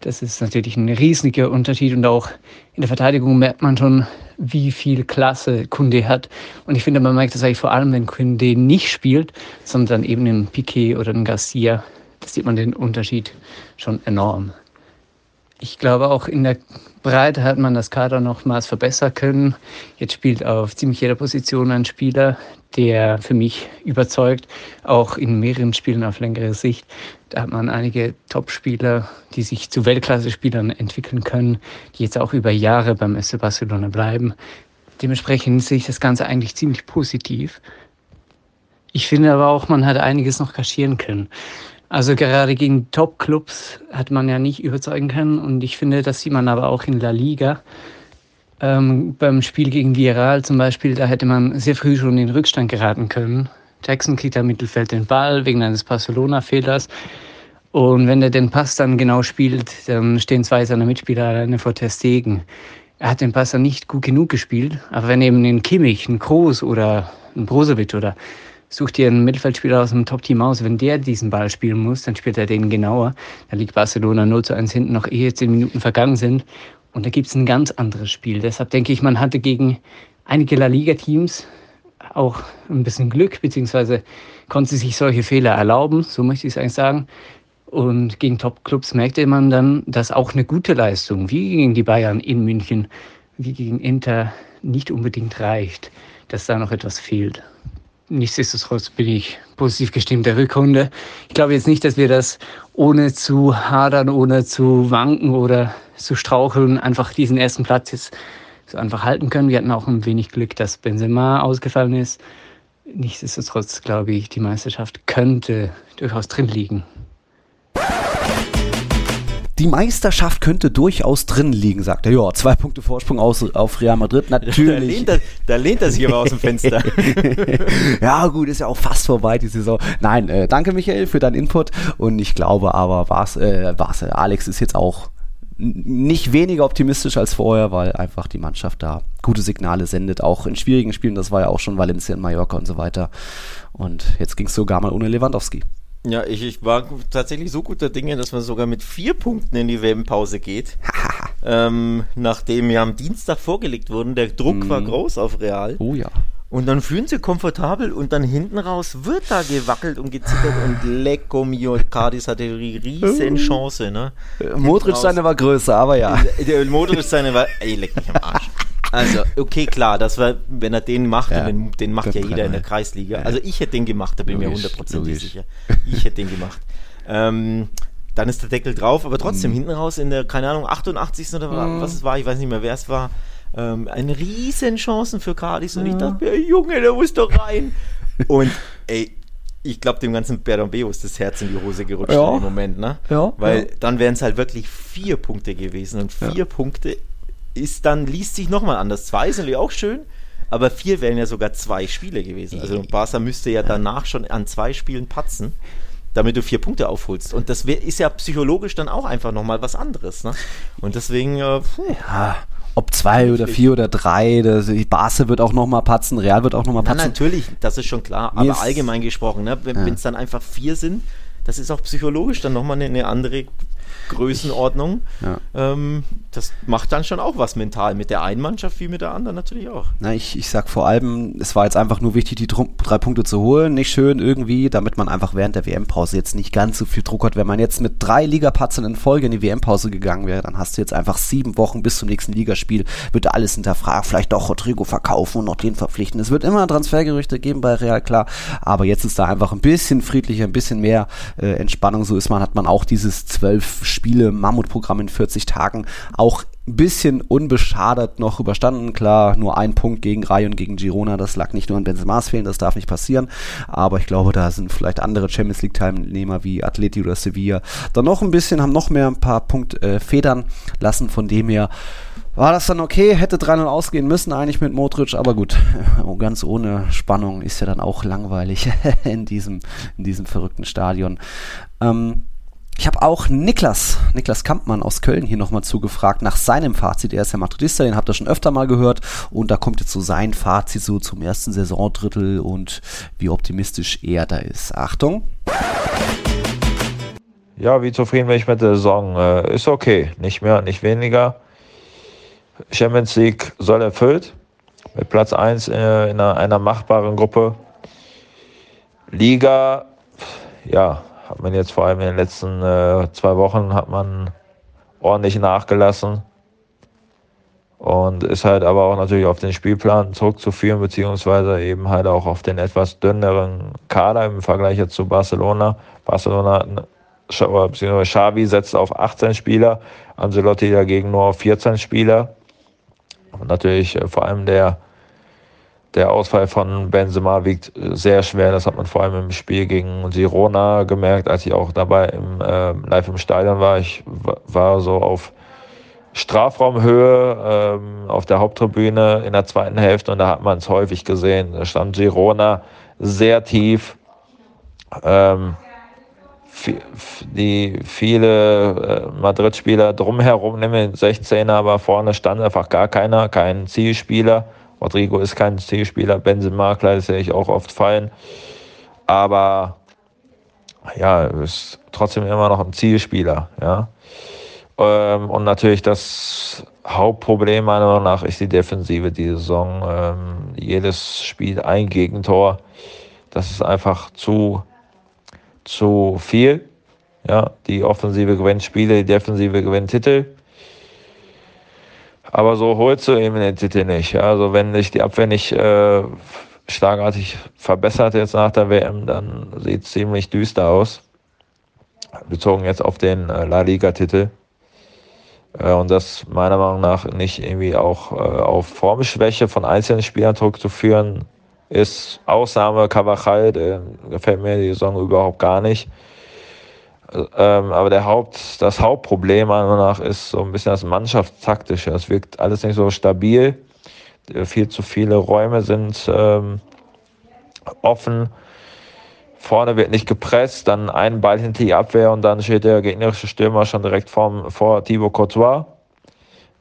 Das ist natürlich ein riesiger Unterschied und auch in der Verteidigung merkt man schon, wie viel Klasse Kunde hat. Und ich finde, man merkt das eigentlich vor allem, wenn Kunde nicht spielt, sondern eben in Piquet oder in Garcia. Da sieht man den Unterschied schon enorm. Ich glaube, auch in der Breite hat man das Kader nochmals verbessern können. Jetzt spielt auf ziemlich jeder Position ein Spieler, der für mich überzeugt, auch in mehreren Spielen auf längere Sicht. Da hat man einige Top-Spieler, die sich zu Weltklasse-Spielern entwickeln können, die jetzt auch über Jahre beim SC Barcelona bleiben. Dementsprechend sehe ich das Ganze eigentlich ziemlich positiv. Ich finde aber auch, man hat einiges noch kaschieren können. Also gerade gegen Top-Clubs hat man ja nicht überzeugen können und ich finde, das sieht man aber auch in La Liga. Ähm, beim Spiel gegen Villarreal zum Beispiel, da hätte man sehr früh schon in den Rückstand geraten können. Jackson kriegt am Mittelfeld den Ball wegen eines Barcelona-Fehlers. Und wenn er den Pass dann genau spielt, dann stehen zwei seiner Mitspieler alleine vor Testegen. Er hat den Pass dann nicht gut genug gespielt, aber wenn eben ein Kimmich, ein Kroos oder ein Brozovic oder such dir einen Mittelfeldspieler aus dem Top-Team aus. Wenn der diesen Ball spielen muss, dann spielt er den genauer. Da liegt Barcelona 0 zu 1 hinten, noch ehe zehn Minuten vergangen sind. Und da gibt es ein ganz anderes Spiel. Deshalb denke ich, man hatte gegen einige La Liga-Teams auch ein bisschen Glück, beziehungsweise konnte sich solche Fehler erlauben, so möchte ich es eigentlich sagen. Und gegen Top-Clubs merkte man dann, dass auch eine gute Leistung, wie gegen die Bayern in München, wie gegen Inter, nicht unbedingt reicht, dass da noch etwas fehlt nichtsdestotrotz bin ich positiv gestimmt der Rückrunde. Ich glaube jetzt nicht, dass wir das ohne zu hadern, ohne zu wanken oder zu straucheln, einfach diesen ersten Platz jetzt so einfach halten können. Wir hatten auch ein wenig Glück, dass Benzema ausgefallen ist. Nichtsdestotrotz glaube ich, die Meisterschaft könnte durchaus drin liegen. Die Meisterschaft könnte durchaus drin liegen, sagt er. Ja, zwei Punkte Vorsprung aus, auf Real Madrid, natürlich. Der lehnt, das, Da lehnt er sich aber aus dem Fenster. ja, gut, ist ja auch fast vorbei die Saison. Nein, äh, danke Michael für deinen Input und ich glaube aber, was, äh, was, Alex ist jetzt auch nicht weniger optimistisch als vorher, weil einfach die Mannschaft da gute Signale sendet, auch in schwierigen Spielen. Das war ja auch schon Valencia und Mallorca und so weiter. Und jetzt ging es sogar mal ohne Lewandowski. Ja, ich, ich war tatsächlich so guter Dinge, dass man sogar mit vier Punkten in die WM-Pause geht. ähm, nachdem ja am Dienstag vorgelegt wurden. Der Druck mm. war mhm. groß auf Real. Oh ja. Und dann fühlen sie komfortabel und dann hinten raus wird da gewackelt und gezittert und Lecco mio, Cardis hatte die riesen Chance, ne? Modric seine war größer, aber ja. Der Modric seine war, ey, leck mich am Arsch. Also, okay, klar, das war, wenn er den macht, ja, den, den macht ja jeder in der Kreisliga. Also ich hätte den gemacht, da bin ich mir hundertprozentig sicher. Ich hätte den gemacht. Ähm, dann ist der Deckel drauf, aber trotzdem mhm. hinten raus in der, keine Ahnung, 88. oder mhm. was es war, ich weiß nicht mehr, wer es war, ähm, eine riesen Chancen für Cardis und ich dachte mir, Junge, der muss doch rein. und ey, ich glaube, dem ganzen Bernabeu ist das Herz in die Hose gerutscht ja. im Moment, ne? Ja. Weil ja. dann wären es halt wirklich vier Punkte gewesen und vier ja. Punkte ist dann, liest sich nochmal anders. Zwei ist natürlich auch schön, aber vier wären ja sogar zwei Spiele gewesen. Also Barca müsste ja danach schon an zwei Spielen patzen damit du vier Punkte aufholst. Und das ist ja psychologisch dann auch einfach nochmal was anderes. Ne? Und deswegen, äh, ja, ob zwei oder vier oder drei, das, Barca wird auch nochmal patzen, Real wird auch nochmal patzen. Ja, natürlich, das ist schon klar, aber allgemein gesprochen, ne? wenn es ja. dann einfach vier sind, das ist auch psychologisch dann nochmal eine, eine andere Größenordnung. Ja. Ähm, das macht dann schon auch was mental mit der einen Mannschaft wie mit der anderen natürlich auch. Na, ich, ich sag vor allem, es war jetzt einfach nur wichtig, die drei Punkte zu holen. Nicht schön irgendwie, damit man einfach während der WM-Pause jetzt nicht ganz so viel Druck hat. Wenn man jetzt mit drei Ligapatzen in Folge in die WM-Pause gegangen wäre, dann hast du jetzt einfach sieben Wochen bis zum nächsten Ligaspiel, wird alles hinterfragt, vielleicht doch Rodrigo verkaufen und noch den verpflichten. Es wird immer Transfergerüchte geben bei Real, klar, aber jetzt ist da einfach ein bisschen friedlicher, ein bisschen mehr äh, Entspannung. So ist man, hat man auch dieses zwölf Spiele Mammutprogramm in 40 Tagen auch ein bisschen unbeschadet noch überstanden. Klar, nur ein Punkt gegen Rai und gegen Girona, das lag nicht nur an Benzema's Fehlen, das darf nicht passieren. Aber ich glaube, da sind vielleicht andere Champions League Teilnehmer wie Atleti oder Sevilla dann noch ein bisschen, haben noch mehr ein paar Punkt äh, federn lassen. Von dem her war das dann okay, hätte 3-0 ausgehen müssen eigentlich mit Modric, aber gut, ganz ohne Spannung ist ja dann auch langweilig in diesem, in diesem verrückten Stadion. Ähm, ich habe auch Niklas, Niklas Kampmann aus Köln hier nochmal zugefragt nach seinem Fazit. Er ist ja Madridista, den habt ihr schon öfter mal gehört. Und da kommt jetzt so sein Fazit so zum ersten Saisondrittel und wie optimistisch er da ist. Achtung. Ja, wie zufrieden bin ich mit der Saison? Äh, ist okay, nicht mehr, nicht weniger. Champions League soll erfüllt. Mit Platz 1 äh, in einer, einer machbaren Gruppe. Liga, ja, hat man jetzt vor allem in den letzten äh, zwei Wochen hat man ordentlich nachgelassen und ist halt aber auch natürlich auf den Spielplan zurückzuführen, beziehungsweise eben halt auch auf den etwas dünneren Kader im Vergleich jetzt zu Barcelona. Barcelona, beziehungsweise Xavi setzt auf 18 Spieler, Ancelotti dagegen nur auf 14 Spieler. Und natürlich äh, vor allem der der Ausfall von Benzema wiegt sehr schwer. Das hat man vor allem im Spiel gegen Girona gemerkt, als ich auch dabei im, äh, live im Stadion war. Ich war so auf Strafraumhöhe ähm, auf der Haupttribüne in der zweiten Hälfte und da hat man es häufig gesehen. Da stand Girona sehr tief. Ähm, die viele äh, Madrid-Spieler drumherum, nehmen 16er, aber vorne stand einfach gar keiner, kein Zielspieler. Rodrigo ist kein Zielspieler, Benzema, klar, das sehe ich auch oft fallen. Aber ja, ist trotzdem immer noch ein Zielspieler, ja. Ähm, und natürlich das Hauptproblem meiner Meinung nach ist die Defensive die Saison. Ähm, jedes Spiel ein Gegentor. Das ist einfach zu, zu viel. Ja, die Offensive gewinnt Spiele, die Defensive gewinnt Titel. Aber so holst du eben den Titel nicht. Also wenn sich die Abwehr nicht äh, schlagartig verbessert jetzt nach der WM, dann sieht es ziemlich düster aus. Bezogen jetzt auf den äh, La Liga-Titel. Äh, und das meiner Meinung nach nicht irgendwie auch äh, auf Formschwäche von einzelnen Spielern zurückzuführen ist. Ausnahme Cavachal, gefällt mir die Saison überhaupt gar nicht. Ähm, aber der Haupt, das Hauptproblem meiner Meinung nach ist so ein bisschen das Mannschaftstaktische. Es wirkt alles nicht so stabil. Äh, viel zu viele Räume sind ähm, offen. Vorne wird nicht gepresst, dann ein Ball hinter die Abwehr und dann steht der gegnerische Stürmer schon direkt vorm, vor Thibaut Courtois.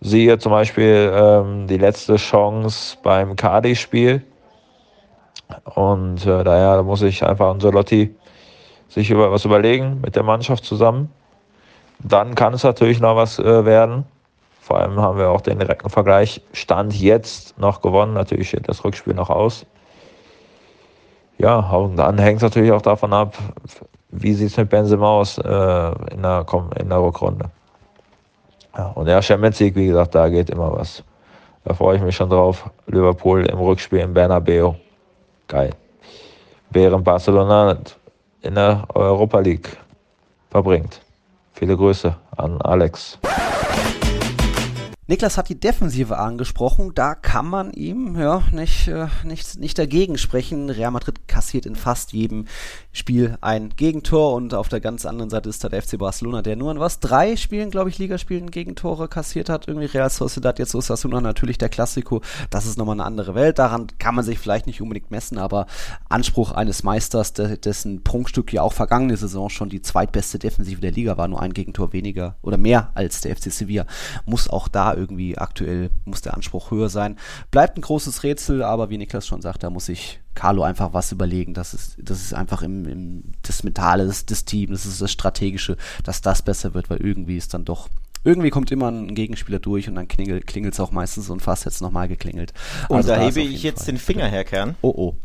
Siehe zum Beispiel ähm, die letzte Chance beim Cardi-Spiel. Und äh, daher muss ich einfach Ancelotti sich über was überlegen mit der Mannschaft zusammen. Dann kann es natürlich noch was äh, werden. Vor allem haben wir auch den direkten Vergleich Stand jetzt noch gewonnen. Natürlich steht das Rückspiel noch aus. Ja, und dann hängt es natürlich auch davon ab, wie sieht es mit Benzema aus äh, in, der, in der Rückrunde. Ja, und der Champions League, wie gesagt, da geht immer was. Da freue ich mich schon drauf. Liverpool im Rückspiel in Bernabeu. Geil. Während Barcelona in der Europa League verbringt. Viele Grüße an Alex. Niklas hat die Defensive angesprochen. Da kann man ihm ja nicht, äh, nicht, nicht dagegen sprechen. Real Madrid kassiert in fast jedem Spiel ein Gegentor und auf der ganz anderen Seite ist da der FC Barcelona, der nur in was drei Spielen, glaube ich, Ligaspielen Gegentore kassiert hat. Irgendwie Real Sociedad, jetzt Osasuna natürlich der Klassiko. Das ist nochmal eine andere Welt. Daran kann man sich vielleicht nicht unbedingt messen, aber Anspruch eines Meisters, dessen Prunkstück ja auch vergangene Saison schon die zweitbeste Defensive der Liga war, nur ein Gegentor weniger oder mehr als der FC Sevilla, muss auch da irgendwie aktuell, muss der Anspruch höher sein. Bleibt ein großes Rätsel, aber wie Niklas schon sagt, da muss ich Carlo einfach was überlegen. Das ist, das ist einfach im, im das Mentale des, des Teams, das ist das Strategische, dass das besser wird, weil irgendwie ist dann doch irgendwie kommt immer ein Gegenspieler durch und dann klingelt es auch meistens und fast jetzt nochmal geklingelt. Und also da hebe ich jetzt Fall. den Finger her, Kern. Oh oh.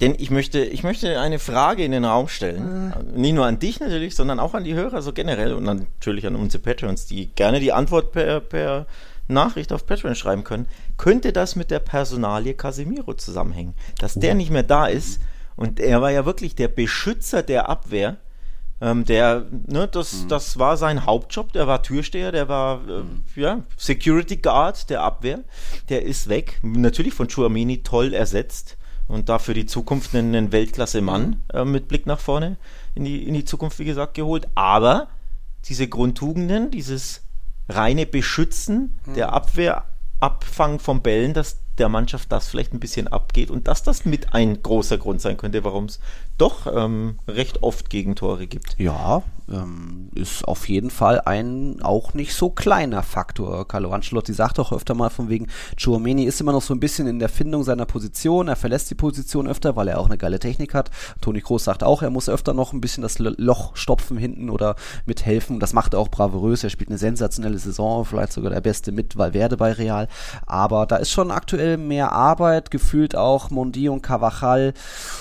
Denn ich möchte, ich möchte eine Frage in den Raum stellen. Äh. Nicht nur an dich natürlich, sondern auch an die Hörer so generell und natürlich an unsere Patrons, die gerne die Antwort per, per Nachricht auf Patreon schreiben können. Könnte das mit der Personalie Casemiro zusammenhängen? Dass der nicht mehr da ist und er war ja wirklich der Beschützer der Abwehr. Ähm, der, ne, das, mhm. das war sein Hauptjob. Der war Türsteher, der war äh, mhm. ja, Security Guard der Abwehr. Der ist weg. Natürlich von Chuamini toll ersetzt und dafür die Zukunft einen, Weltklasse-Mann mhm. äh, mit Blick nach vorne in die, in die Zukunft, wie gesagt, geholt. Aber diese Grundtugenden, dieses reine Beschützen mhm. der Abwehr, Abfangen von Bällen, dass der Mannschaft das vielleicht ein bisschen abgeht und dass das mit ein großer Grund sein könnte, warum es doch ähm, recht oft Gegentore gibt. Ja, ähm, ist auf jeden Fall ein auch nicht so kleiner Faktor. Carlo Ancelotti sagt auch öfter mal von wegen, Chouameni ist immer noch so ein bisschen in der Findung seiner Position, er verlässt die Position öfter, weil er auch eine geile Technik hat. Toni Kroos sagt auch, er muss öfter noch ein bisschen das Loch stopfen hinten oder mithelfen. Das macht er auch bravourös, er spielt eine sensationelle Saison, vielleicht sogar der Beste mit Valverde bei Real. Aber da ist schon aktuell mehr Arbeit, gefühlt auch Mondi und Cavachal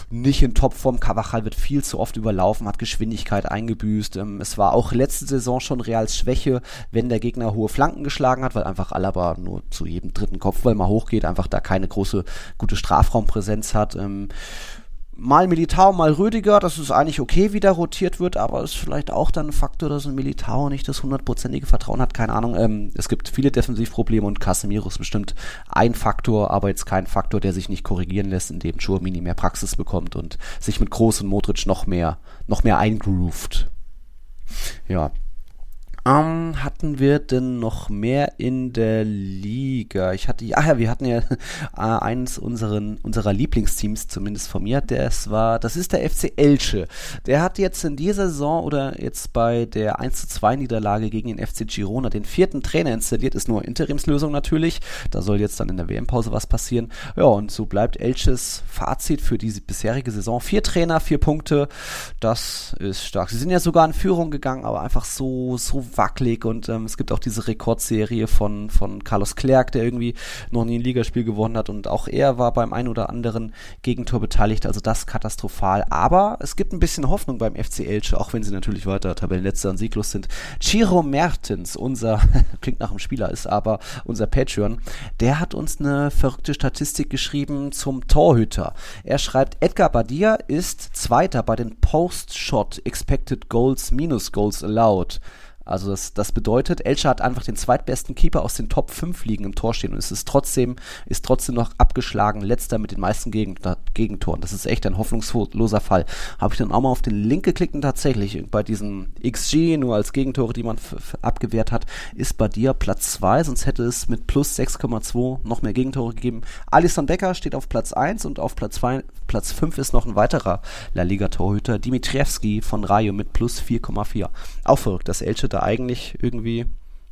nicht in Topform. Cavachal wird viel zu oft überlaufen, hat Geschwindigkeit eingebüßt gelöst. Ähm, es war auch letzte Saison schon Reals Schwäche, wenn der Gegner hohe Flanken geschlagen hat, weil einfach Alaba nur zu jedem dritten Kopfball mal hochgeht, einfach da keine große, gute Strafraumpräsenz hat. Ähm, mal Militao, mal Rüdiger, das ist eigentlich okay, wie da rotiert wird, aber ist vielleicht auch dann ein Faktor, dass ein Militao nicht das hundertprozentige Vertrauen hat, keine Ahnung. Ähm, es gibt viele Defensivprobleme und Casemiro ist bestimmt ein Faktor, aber jetzt kein Faktor, der sich nicht korrigieren lässt, indem Chouamini mehr Praxis bekommt und sich mit Groß und Modric noch mehr, noch mehr eingroovt. Ja. Ähm, hatten wir denn noch mehr in der Liga? Ich hatte, ja, wir hatten ja äh, eines unseren, unserer Lieblingsteams, zumindest von mir, das war, das ist der FC Elche. Der hat jetzt in dieser Saison oder jetzt bei der 1 zu 2 Niederlage gegen den FC Girona den vierten Trainer installiert, ist nur Interimslösung natürlich. Da soll jetzt dann in der WM-Pause was passieren. Ja, und so bleibt Elches Fazit für diese bisherige Saison. Vier Trainer, vier Punkte. Das ist stark. Sie sind ja sogar in Führung gegangen, aber einfach so, so wackelig und ähm, es gibt auch diese Rekordserie von, von Carlos Clerc, der irgendwie noch nie ein Ligaspiel gewonnen hat und auch er war beim ein oder anderen Gegentor beteiligt, also das katastrophal. Aber es gibt ein bisschen Hoffnung beim FC Elche, auch wenn sie natürlich weiter Tabellenletzter und sieglos sind. Chiro Mertens, unser, klingt nach einem Spieler, ist aber unser Patreon, der hat uns eine verrückte Statistik geschrieben zum Torhüter. Er schreibt, Edgar Badia ist Zweiter bei den Post-Shot Expected Goals minus Goals Allowed Also das, das bedeutet, Elche hat einfach den zweitbesten Keeper aus den Top 5 Ligen im Tor stehen und es ist trotzdem, ist trotzdem noch abgeschlagen, letzter mit den meisten Gegentoren. Das ist echt ein hoffnungsloser Fall. Habe ich dann auch mal auf den Link geklickt und tatsächlich bei diesen XG, nur als Gegentore, die man abgewehrt hat, ist bei dir Platz 2, sonst hätte es mit plus 6,2 noch mehr Gegentore gegeben. Alisson Becker steht auf Platz 1 und auf Platz 2, Platz 5 ist noch ein weiterer La Liga-Torhüter, Dimitrievski von Rayo mit plus 4,4. Auch verrückt, dass Elche da eigentlich irgendwie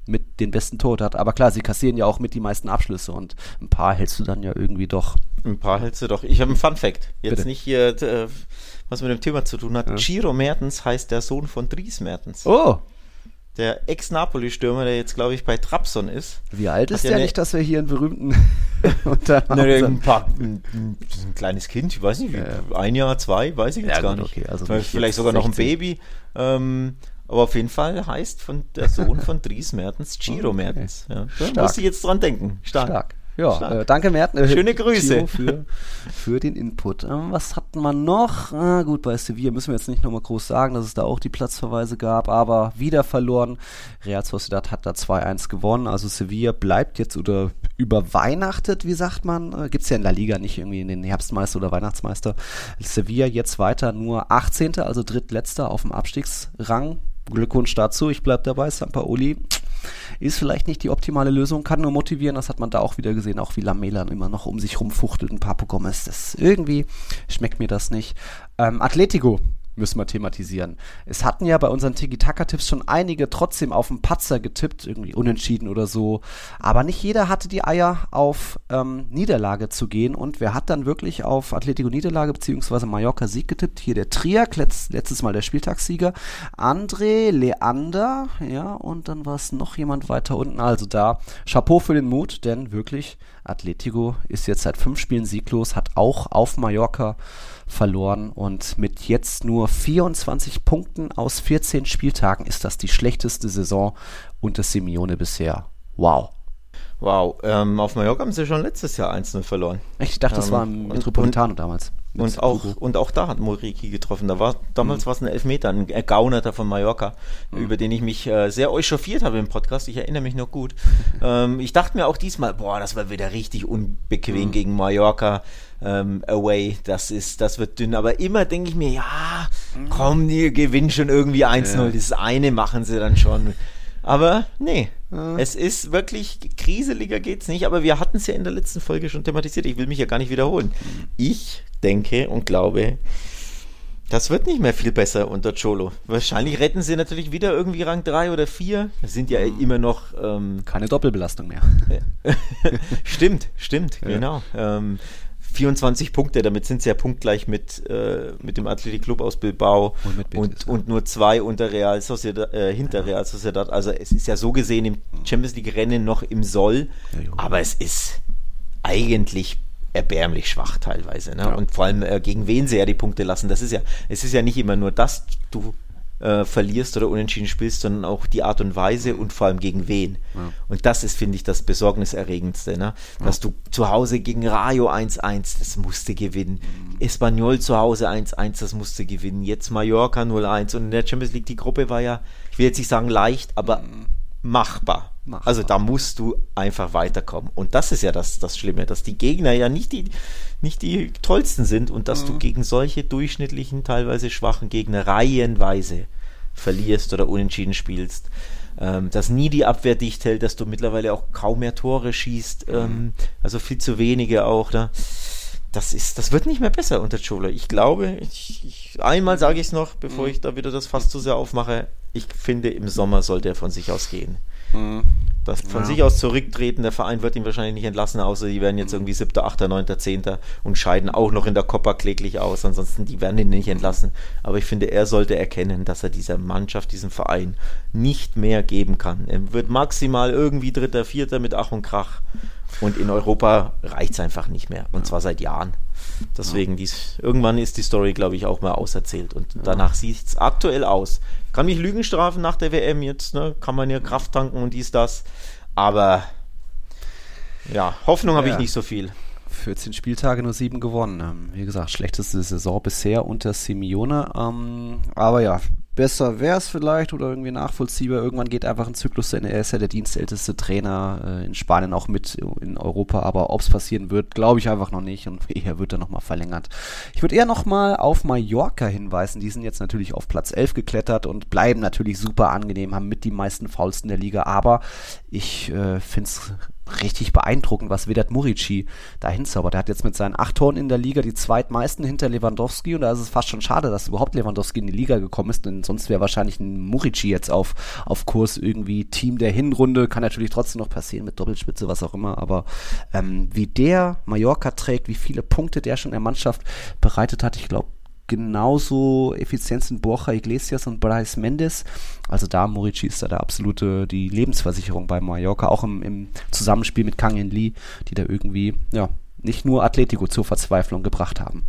mit den besten Tod hat. Aber klar, sie kassieren ja auch mit die meisten Abschlüsse und ein paar hältst du dann ja irgendwie doch. Ein paar hältst du doch. Ich habe einen Fun Fact. Jetzt Bitte. nicht hier, äh, was mit dem Thema zu tun hat. Ja. Giro Mertens heißt der Sohn von Dries Mertens. Oh! Der Ex-Napoli-Stürmer, der jetzt, glaube ich, bei Trabzon ist. Wie alt ist der nicht, dass wir hier einen berühmten unter ne, ein, paar, ein, ein, kleines Kind, ich weiß nicht, wie, ein Jahr, zwei, weiß ich jetzt ja, gar gut, nicht. Okay, also Vielleicht sogar 16. noch ein Baby. Ähm, aber auf jeden Fall heißt von der Sohn von Dries Mertens Giro okay. Mertens. Ja. Da muss ich jetzt dran denken. Stark. Stark. Ja, äh, danke Merten. Äh, Schöne Grüße. Für, für den Input. Ähm, was hatten wir noch? Ah, gut, bei Sevilla müssen wir jetzt nicht nochmal groß sagen, dass es da auch die Platzverweise gab, aber wieder verloren. Real Sociedad hat da 2-1 gewonnen. Also Sevilla bleibt jetzt oder überweihnachtet, wie sagt man? Äh, Gibt es ja in der Liga nicht irgendwie in den Herbstmeister oder Weihnachtsmeister. Sevilla jetzt weiter nur 18., also drittletzter auf dem Abstiegsrang Glückwunsch dazu. Ich bleibe dabei. Sampaoli ist vielleicht nicht die optimale Lösung, kann nur motivieren. Das hat man da auch wieder gesehen, auch wie Lamela immer noch um sich rumfuchtelt. Ein Papo Gomez, das irgendwie schmeckt mir das nicht. Ähm, Atletico müssen wir thematisieren. Es hatten ja bei unseren Tiki-Taka-Tipps schon einige trotzdem auf den Patzer getippt, irgendwie unentschieden oder so. Aber nicht jeder hatte die Eier, auf ähm, Niederlage zu gehen. Und wer hat dann wirklich auf Atletico Niederlage bzw. Mallorca Sieg getippt? Hier der Triak, letzt, letztes Mal der Spieltagssieger. André, Leander, ja, und dann war es noch jemand weiter unten. Also da Chapeau für den Mut, denn wirklich, Atletico ist jetzt seit fünf Spielen sieglos, hat auch auf Mallorca verloren und mit jetzt nur 24 Punkten aus 14 Spieltagen ist das die schlechteste Saison unter Simeone bisher. Wow. Wow, ähm, auf Mallorca haben sie schon letztes Jahr 1-0 verloren. Ich dachte, das ähm, war im Metropolitano damals. Und auch, und auch da hat Moriki getroffen. Da war, damals mhm. war es ein Elfmeter, ein Gaunerter von Mallorca, mhm. über den ich mich äh, sehr echauffiert habe im Podcast. Ich erinnere mich noch gut. ähm, ich dachte mir auch diesmal, boah, das war wieder richtig unbequem mhm. gegen Mallorca ähm, away. Das ist, das wird dünn. Aber immer denke ich mir, ja, mhm. komm, die gewinnen schon irgendwie 1-0. Ja. Das eine machen sie dann schon. Aber nee, ja. es ist wirklich, kriseliger geht's nicht, aber wir hatten es ja in der letzten Folge schon thematisiert. Ich will mich ja gar nicht wiederholen. Ich denke und glaube, das wird nicht mehr viel besser unter Cholo. Wahrscheinlich retten sie natürlich wieder irgendwie Rang 3 oder 4. Das sind ja mhm. immer noch. Ähm, Keine Doppelbelastung mehr. stimmt, stimmt, ja. genau. Ähm, 24 Punkte, damit sind sie ja punktgleich mit, äh, mit dem Athletic Club aus Bilbao und, und, und, nur zwei unter Real Sociedad, äh, hinter ja. Real Sociedad. Also es ist ja so gesehen im Champions League Rennen noch im Soll, ja, aber es ist eigentlich erbärmlich schwach teilweise. Ne? Und vor allem äh, gegen wen sie ja die Punkte lassen. Das ist ja, es ist ja nicht immer nur das, du äh, verlierst oder unentschieden spielst, sondern auch die Art und Weise und vor allem gegen wen. Ja. Und das ist, finde ich, das Besorgniserregendste, ne? Dass ja. du zu Hause gegen Rayo 1-1, das musste gewinnen. Mhm. Espanyol zu Hause 1-1, das musste gewinnen. Jetzt Mallorca 0-1 und in der Champions League, die Gruppe war ja, ich will jetzt nicht sagen leicht, aber mhm. machbar. Machbar. Also da musst du einfach weiterkommen. Und das ist ja das, das Schlimme, dass die Gegner ja nicht die nicht die tollsten sind und dass mhm. du gegen solche durchschnittlichen, teilweise schwachen Gegner reihenweise verlierst oder unentschieden spielst. Ähm, dass nie die Abwehr dicht hält, dass du mittlerweile auch kaum mehr Tore schießt, mhm. ähm, also viel zu wenige auch. Ne? Das ist, das wird nicht mehr besser unter Cholo. Ich glaube, ich, ich, einmal sage ich es noch, bevor mhm. ich da wieder das fast zu sehr aufmache. Ich finde, im Sommer soll der von sich aus gehen. Mhm. Das von ja. sich aus zurücktreten, der Verein wird ihn wahrscheinlich nicht entlassen, außer die werden jetzt irgendwie 7., 8., 9., 10. und scheiden auch noch in der Copa kläglich aus. Ansonsten, die werden ihn nicht entlassen. Aber ich finde, er sollte erkennen, dass er dieser Mannschaft, diesem Verein nicht mehr geben kann. Er wird maximal irgendwie Dritter, Vierter mit Ach und Krach. Und in Europa reicht es einfach nicht mehr. Und zwar seit Jahren. Deswegen, dies, irgendwann ist die Story, glaube ich, auch mal auserzählt. Und danach sieht es aktuell aus. Kann mich Lügen strafen nach der WM jetzt, ne? Kann man ja Kraft tanken und dies, das. Aber ja, Hoffnung habe ja. ich nicht so viel. 14 Spieltage nur 7 gewonnen. Ähm, wie gesagt, schlechteste Saison bisher unter Simeone. Ähm, aber ja, besser wäre es vielleicht oder irgendwie nachvollziehbar. Irgendwann geht einfach ein Zyklus zu Ende. Er ist ja der dienstälteste Trainer äh, in Spanien, auch mit in Europa. Aber ob es passieren wird, glaube ich einfach noch nicht. Und eher wird er nochmal verlängert. Ich würde eher nochmal auf Mallorca hinweisen. Die sind jetzt natürlich auf Platz 11 geklettert und bleiben natürlich super angenehm, haben mit die meisten Fouls in der Liga. Aber ich äh, finde es richtig beeindruckend, was Vedat Murici da hinzaubert. Er hat jetzt mit seinen acht Toren in der Liga die zweitmeisten hinter Lewandowski und da ist es fast schon schade, dass überhaupt Lewandowski in die Liga gekommen ist, denn sonst wäre wahrscheinlich ein Murici jetzt auf, auf Kurs irgendwie Team der Hinrunde. Kann natürlich trotzdem noch passieren mit Doppelspitze, was auch immer, aber ähm, wie der Mallorca trägt, wie viele Punkte der schon der Mannschaft bereitet hat, ich glaube, genauso effizient sind Borja Iglesias und Bryce Mendes. Also da Morici ist da der absolute, die Lebensversicherung bei Mallorca, auch im, im Zusammenspiel mit Kang In Lee, die da irgendwie, ja, nicht nur Atletico zur Verzweiflung gebracht haben.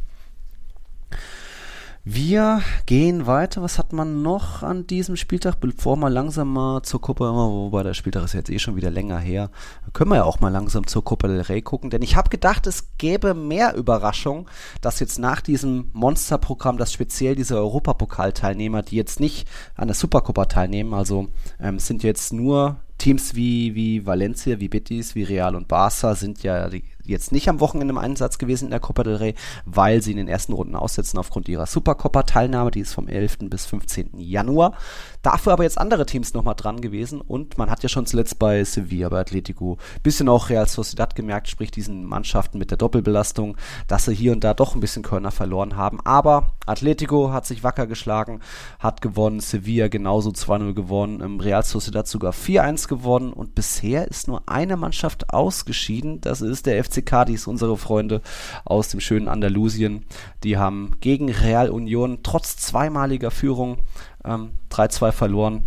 Wir gehen weiter. Was hat man noch an diesem Spieltag? Bevor wir langsam mal zur Copa, wobei der Spieltag ist jetzt eh schon wieder länger her, können wir ja auch mal langsam zur Copa del Rey gucken. Denn ich habe gedacht, es gäbe mehr Überraschung, dass jetzt nach diesem Monsterprogramm, dass speziell diese Europapokalteilnehmer, die jetzt nicht an der Supercopa teilnehmen, also ähm, sind jetzt nur Teams wie, wie Valencia, wie Betis, wie Real und Barca sind ja die jetzt nicht am Wochenende im Einsatz gewesen in der Copa del Rey, weil sie in den ersten Runden aussetzen aufgrund ihrer Supercopa-Teilnahme, die ist vom 11. bis 15. Januar. Dafür aber jetzt andere Teams nochmal dran gewesen und man hat ja schon zuletzt bei Sevilla, bei Atletico, bisschen auch Real Sociedad gemerkt, sprich diesen Mannschaften mit der Doppelbelastung, dass sie hier und da doch ein bisschen Körner verloren haben. Aber Atletico hat sich wacker geschlagen, hat gewonnen, Sevilla genauso 2-0 gewonnen, Real Sociedad sogar 4-1 gewonnen und bisher ist nur eine Mannschaft ausgeschieden, das ist der FC Cadiz, unsere Freunde aus dem schönen Andalusien. Die haben gegen Real Union trotz zweimaliger Führung ähm, 3-2 verloren.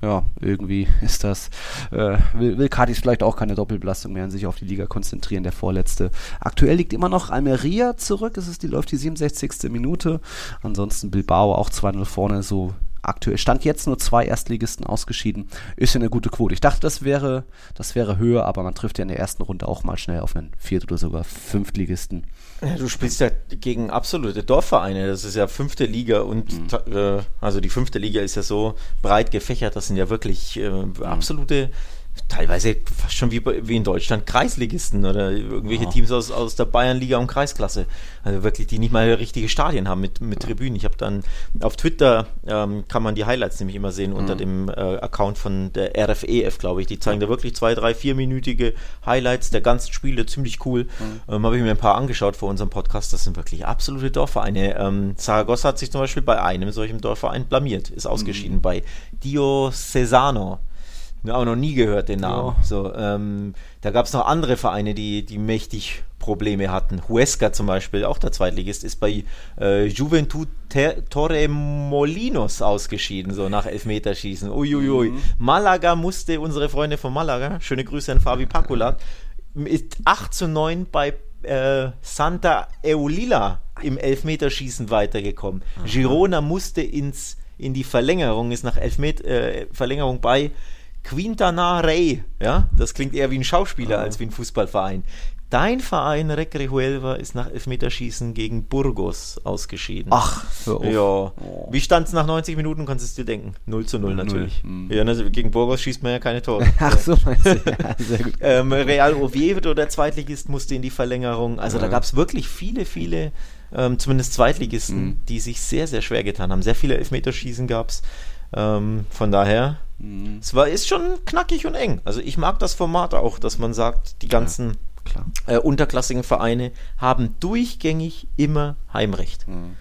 Ja, irgendwie ist das, äh, will, will Cadiz vielleicht auch keine Doppelbelastung mehr und sich auf die Liga konzentrieren, der vorletzte. Aktuell liegt immer noch Almeria zurück, es ist die läuft die 67. Minute. Ansonsten Bilbao auch 2-0 vorne, so aktuell stand jetzt nur zwei Erstligisten ausgeschieden. Ist ja eine gute Quote. Ich dachte, das wäre, das wäre höher, aber man trifft ja in der ersten Runde auch mal schnell auf einen Viert- oder sogar Fünftligisten. Ja, du spielst ja gegen absolute Dorfvereine. Das ist ja fünfte Liga und mhm. äh, also die fünfte Liga ist ja so breit gefächert. Das sind ja wirklich äh, absolute teilweise fast schon wie, wie in Deutschland Kreisligisten oder irgendwelche oh. Teams aus, aus der Bayernliga und Kreisklasse. Also wirklich, die nicht mal richtige Stadien haben mit, mit Tribünen. Ich habe dann auf Twitter ähm, kann man die Highlights nämlich immer sehen mhm. unter dem äh, Account von der RFEF, glaube ich. Die zeigen da wirklich zwei, drei, vierminütige Highlights der ganzen Spiele, ziemlich cool. Mhm. Ähm, habe ich mir ein paar angeschaut vor unserem Podcast. Das sind wirklich absolute Dorfvereine. Ähm, Zaragoza hat sich zum Beispiel bei einem solchen Dorfverein blamiert, ist ausgeschieden mhm. bei Diocesano auch noch nie gehört, den Namen. Ja. So, ähm, da gab es noch andere Vereine, die, die mächtig Probleme hatten. Huesca zum Beispiel, auch der Zweitligist, ist bei äh, Juventud Torremolinos ausgeschieden, so nach Elfmeterschießen. Uiuiui. Mhm. Malaga musste, unsere Freunde von Malaga, schöne Grüße an Fabi Pacula, ist 8 zu 9 bei äh, Santa Eulila im Elfmeterschießen weitergekommen. Aha. Girona musste ins, in die Verlängerung, ist nach Elfmet äh, Verlängerung bei Quintana Rey, ja, das klingt eher wie ein Schauspieler oh. als wie ein Fußballverein. Dein Verein Recre Huelva ist nach Elfmeterschießen gegen Burgos ausgeschieden. Ach. Ja. Oh. Wie stand es nach 90 Minuten, kannst du es dir denken? 0 zu 0 natürlich. Mhm. Ja, ne, gegen Burgos schießt man ja keine Tore. Ach so, meinst du? Ja, sehr gut. ähm, Real Oviedo, der Zweitligist, musste in die Verlängerung. Also ja. da gab es wirklich viele, viele, ähm, zumindest Zweitligisten, mhm. die sich sehr, sehr schwer getan haben. Sehr viele Elfmeterschießen gab es. Ähm, von daher Mhm. Es war, ist schon knackig und eng. Also ich mag das Format auch, dass man sagt, die ganzen ja, äh, unterklassigen Vereine haben durchgängig immer Heimrecht. Mhm.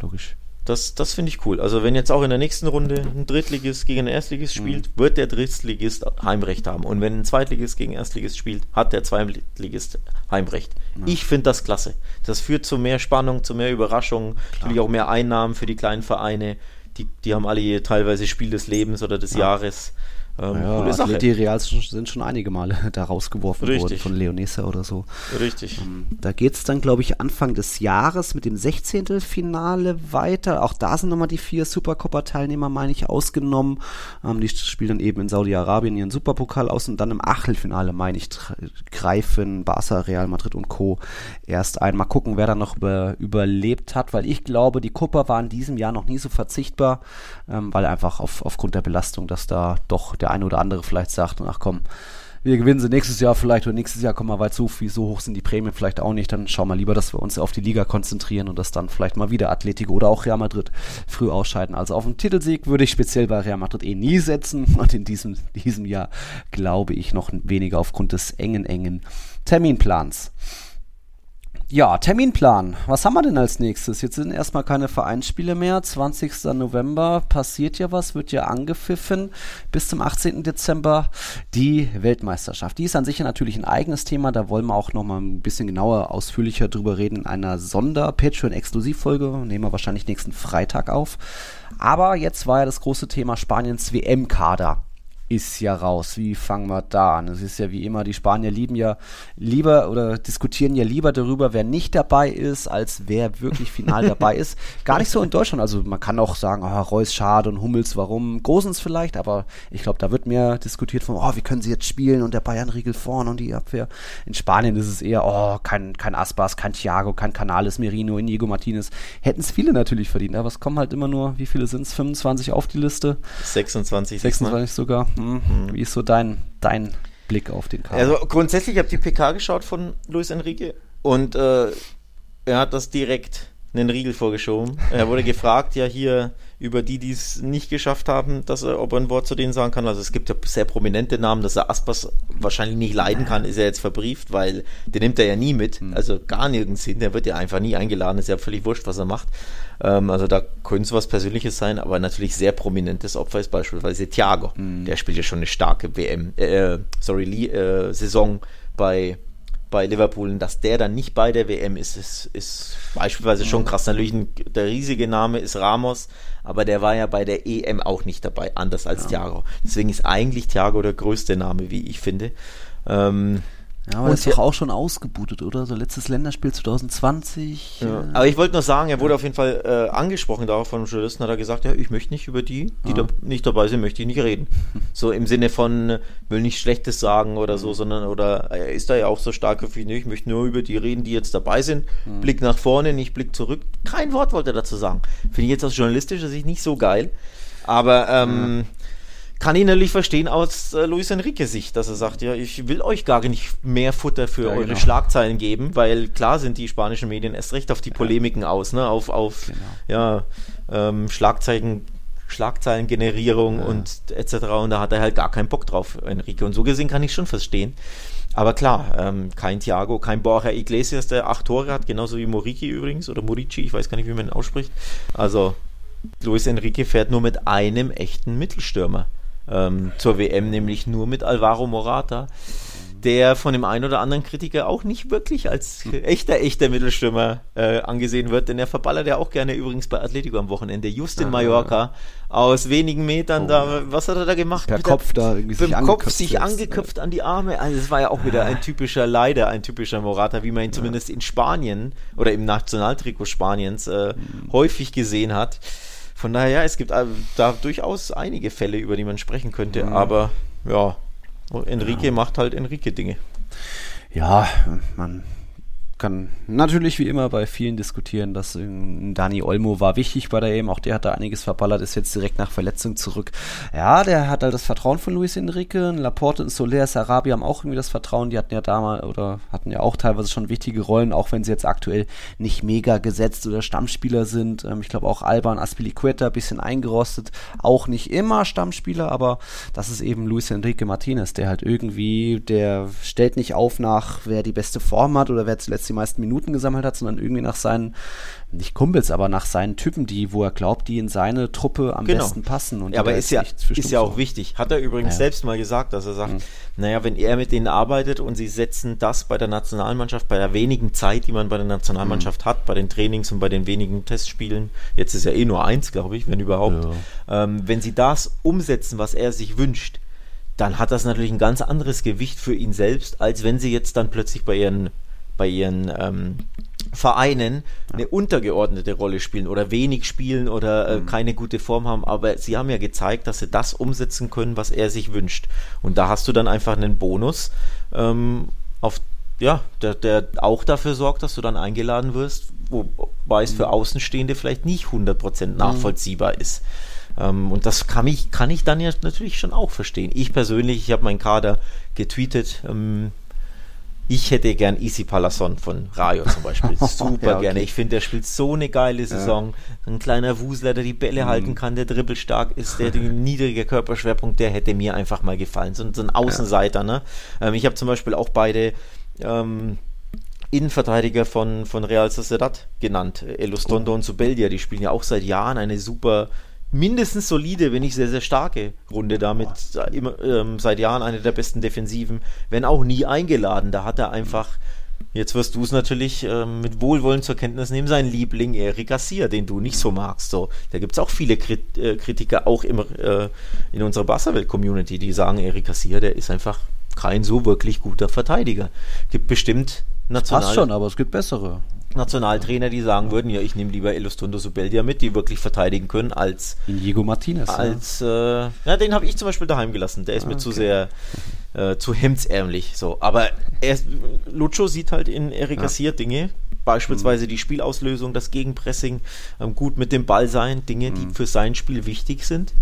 Logisch. Das, das finde ich cool. Also wenn jetzt auch in der nächsten Runde ein Drittligist gegen einen Erstligist mhm. spielt, mhm. wird der Drittligist Heimrecht haben. Und wenn ein Zweitligist gegen Erstligist spielt, hat der Zweitligist Heimrecht. Ja. Ich finde das klasse. Das führt zu mehr Spannung, zu mehr Überraschungen, natürlich auch mehr Einnahmen für die kleinen Vereine die, die haben alle teilweise Spiel des Lebens oder des ja. Jahres. Ähm, ja, coole Sache. Die Reals sind schon einige Male da rausgeworfen Richtig. worden von Leonessa oder so. Richtig. Ähm, da geht es dann, glaube ich, Anfang des Jahres mit dem 16. Finale weiter. Auch da sind nochmal die vier Supercoppa-Teilnehmer, meine ich, ausgenommen. Ähm, die spielen dann eben in Saudi-Arabien ihren Superpokal aus und dann im Achtelfinale, meine ich, greifen Barca, Real Madrid und Co. erst ein. Mal gucken, wer da noch über, überlebt hat, weil ich glaube, die Copa war in diesem Jahr noch nie so verzichtbar, ähm, weil einfach auf, aufgrund der Belastung, dass da doch der der eine oder andere vielleicht sagt, ach komm, wir gewinnen sie nächstes Jahr vielleicht oder nächstes Jahr kommen wir weit so, wie so hoch sind die Prämien vielleicht auch nicht, dann schauen wir lieber, dass wir uns auf die Liga konzentrieren und das dann vielleicht mal wieder Atletico oder auch Real Madrid früh ausscheiden. Also auf den Titelsieg würde ich speziell bei Real Madrid eh nie setzen und in diesem, diesem Jahr glaube ich noch weniger aufgrund des engen, engen Terminplans. Ja, Terminplan. Was haben wir denn als nächstes? Jetzt sind erstmal keine Vereinsspiele mehr. 20. November passiert ja was, wird ja angepfiffen. Bis zum 18. Dezember die Weltmeisterschaft. Die ist an sich natürlich ein eigenes Thema. Da wollen wir auch nochmal ein bisschen genauer, ausführlicher drüber reden in einer Sonder-Patreon-Exklusivfolge. Nehmen wir wahrscheinlich nächsten Freitag auf. Aber jetzt war ja das große Thema Spaniens WM-Kader ist ja raus. Wie fangen wir da an? Es ist ja wie immer, die Spanier lieben ja lieber oder diskutieren ja lieber darüber, wer nicht dabei ist, als wer wirklich final dabei ist. Gar nicht so in Deutschland. Also man kann auch sagen, oh, Reus schade und Hummels warum, Gosens vielleicht, aber ich glaube, da wird mehr diskutiert von, oh, wie können sie jetzt spielen und der Bayern-Riegel vorne und die Abwehr. In Spanien ist es eher, oh, kein, kein Aspas, kein Thiago, kein Canales, Merino, Inigo Martinez. Hätten es viele natürlich verdient, aber es kommen halt immer nur, wie viele sind es? 25 auf die Liste? 26. 26 sogar. Hm. Wie ist so dein, dein Blick auf den Kader? Also grundsätzlich, ich habe die PK geschaut von Luis Enrique und äh, er hat das direkt einen Riegel vorgeschoben. Er wurde gefragt, ja hier über die, die es nicht geschafft haben, dass er, ob er ein Wort zu denen sagen kann. Also es gibt ja sehr prominente Namen, dass er Aspas wahrscheinlich nicht leiden kann, ist er jetzt verbrieft, weil den nimmt er ja nie mit, hm. also gar nirgends hin, der wird ja einfach nie eingeladen, ist ja völlig wurscht, was er macht. Ähm, also da könnte es was Persönliches sein, aber natürlich sehr prominentes Opfer ist beispielsweise Thiago. Mhm. Der spielt ja schon eine starke WM, äh, sorry, äh, Saison bei bei Liverpool, und dass der dann nicht bei der WM ist, ist, ist beispielsweise schon krass. Natürlich ein, der riesige Name ist Ramos, aber der war ja bei der EM auch nicht dabei, anders als ja. Thiago. Deswegen ist eigentlich Thiago der größte Name, wie ich finde. Ähm, ja, aber er ist doch auch schon ausgebootet, oder? So letztes Länderspiel 2020. Ja. Äh. Aber ich wollte nur sagen, er wurde auf jeden Fall äh, angesprochen darauf von einem Journalisten, hat er gesagt, ja, ich möchte nicht über die, die da nicht dabei sind, möchte ich nicht reden. so im Sinne von, will nicht Schlechtes sagen oder so, sondern, oder er ist da ja auch so stark wie ich möchte nur über die reden, die jetzt dabei sind. Mhm. Blick nach vorne, nicht Blick zurück. Kein Wort wollte er dazu sagen. Finde ich jetzt aus journalistischer Sicht nicht so geil. Aber ähm, ja kann ich natürlich verstehen aus äh, Luis Enrique Sicht, dass er sagt, ja, ich will euch gar nicht mehr Futter für ja, eure genau. Schlagzeilen geben, weil klar sind die spanischen Medien erst recht auf die Polemiken ja. aus, ne, auf, auf genau. ja, ähm, Schlagzeilen, Schlagzeilengenerierung ja. und etc. Und da hat er halt gar keinen Bock drauf, Enrique. Und so gesehen kann ich schon verstehen. Aber klar, ähm, kein Thiago, kein Borja Iglesias, der acht Tore hat, genauso wie Moriki übrigens, oder Morici, ich weiß gar nicht, wie man ihn ausspricht. Also, Luis Enrique fährt nur mit einem echten Mittelstürmer ähm, zur WM, nämlich nur mit Alvaro Morata, der von dem einen oder anderen Kritiker auch nicht wirklich als echter, echter Mittelstürmer äh, angesehen wird, denn er verballert ja auch gerne übrigens bei Atletico am Wochenende. Just in Mallorca aus wenigen Metern oh, da, was hat er da gemacht? Per Kopf da irgendwie sich Kopf sich angeköpft an die Arme. Also es war ja auch wieder ein typischer Leider, ein typischer Morata, wie man ihn zumindest in Spanien oder im Nationaltrikot Spaniens äh, mhm. häufig gesehen hat. Von daher, ja, es gibt äh, da durchaus einige Fälle, über die man sprechen könnte, mhm. aber ja, Enrique ja. macht halt Enrique-Dinge. Ja, man kann natürlich wie immer bei vielen diskutieren, dass Dani Olmo war wichtig bei der EM, auch der hat da einiges verballert, ist jetzt direkt nach Verletzung zurück. Ja, der hat halt das Vertrauen von Luis Enrique, Laporte und Soler Sarabia haben auch irgendwie das Vertrauen, die hatten ja damals oder hatten ja auch teilweise schon wichtige Rollen, auch wenn sie jetzt aktuell nicht mega gesetzt oder Stammspieler sind. Ähm, ich glaube auch Alba und Aspilicueta ein bisschen eingerostet, auch nicht immer Stammspieler, aber das ist eben Luis Enrique Martinez, der halt irgendwie, der stellt nicht auf nach, wer die beste Form hat oder wer zuletzt die meisten Minuten gesammelt hat, sondern irgendwie nach seinen, nicht Kumpels, aber nach seinen Typen, die, wo er glaubt, die in seine Truppe am genau. besten passen. Und ja, aber ist ja, ist ja auch wichtig. Hat er übrigens ja. selbst mal gesagt, dass er sagt, mhm. naja, wenn er mit denen arbeitet und sie setzen das bei der Nationalmannschaft, bei der wenigen Zeit, die man bei der Nationalmannschaft mhm. hat, bei den Trainings und bei den wenigen Testspielen, jetzt ist ja eh nur eins, glaube ich, wenn überhaupt, ja. ähm, wenn sie das umsetzen, was er sich wünscht, dann hat das natürlich ein ganz anderes Gewicht für ihn selbst, als wenn sie jetzt dann plötzlich bei ihren, bei ihren ähm, Vereinen eine untergeordnete Rolle spielen oder wenig spielen oder äh, mhm. keine gute Form haben, aber sie haben ja gezeigt, dass sie das umsetzen können, was er sich wünscht. Und da hast du dann einfach einen Bonus, ähm, auf, ja, der, der auch dafür sorgt, dass du dann eingeladen wirst, wobei es für mhm. Außenstehende vielleicht nicht 100% mhm. nachvollziehbar mhm. ist. Ähm, und das kann ich, kann ich dann ja natürlich schon auch verstehen. Ich persönlich, ich habe meinen Kader getweetet, ähm, ich hätte gern Easy Palasson von Rayo zum Beispiel. Super ja, okay. gerne. Ich finde, der spielt so eine geile Saison. Ja. Ein kleiner Wusler, der die Bälle mhm. halten kann, der dribbelstark ist, der den niedriger Körperschwerpunkt, der hätte mir einfach mal gefallen. So, so ein Außenseiter. Ne? Ähm, ich habe zum Beispiel auch beide ähm, Innenverteidiger von, von Real Sociedad genannt. Elostondo oh. und Zubeldia, die spielen ja auch seit Jahren eine super mindestens solide, wenn nicht sehr, sehr starke Runde damit. Immer, ähm, seit Jahren eine der besten Defensiven, wenn auch nie eingeladen. Da hat er einfach, jetzt wirst du es natürlich ähm, mit Wohlwollen zur Kenntnis nehmen, seinen Liebling Eric Garcia, den du nicht so magst. So, da gibt es auch viele Krit äh, Kritiker, auch immer äh, in unserer Wasserwelt-Community, die sagen, Eric Garcia, der ist einfach kein so wirklich guter Verteidiger. Gibt bestimmt national. Passt schon, aber es gibt bessere. Nationaltrainer, die sagen würden, ja, ich nehme lieber Elustondo Subeldia mit, die wirklich verteidigen können, als Inigo Martinez. Als, ja, äh, ja den habe ich zum Beispiel daheim gelassen. Der ist ah, mir okay. zu sehr äh, zu hemdsärmlich. So, aber er, Lucho sieht halt in Eric Garcia Dinge, beispielsweise mhm. die Spielauslösung, das Gegenpressing, ähm, gut mit dem Ball sein, Dinge, die mhm. für sein Spiel wichtig sind.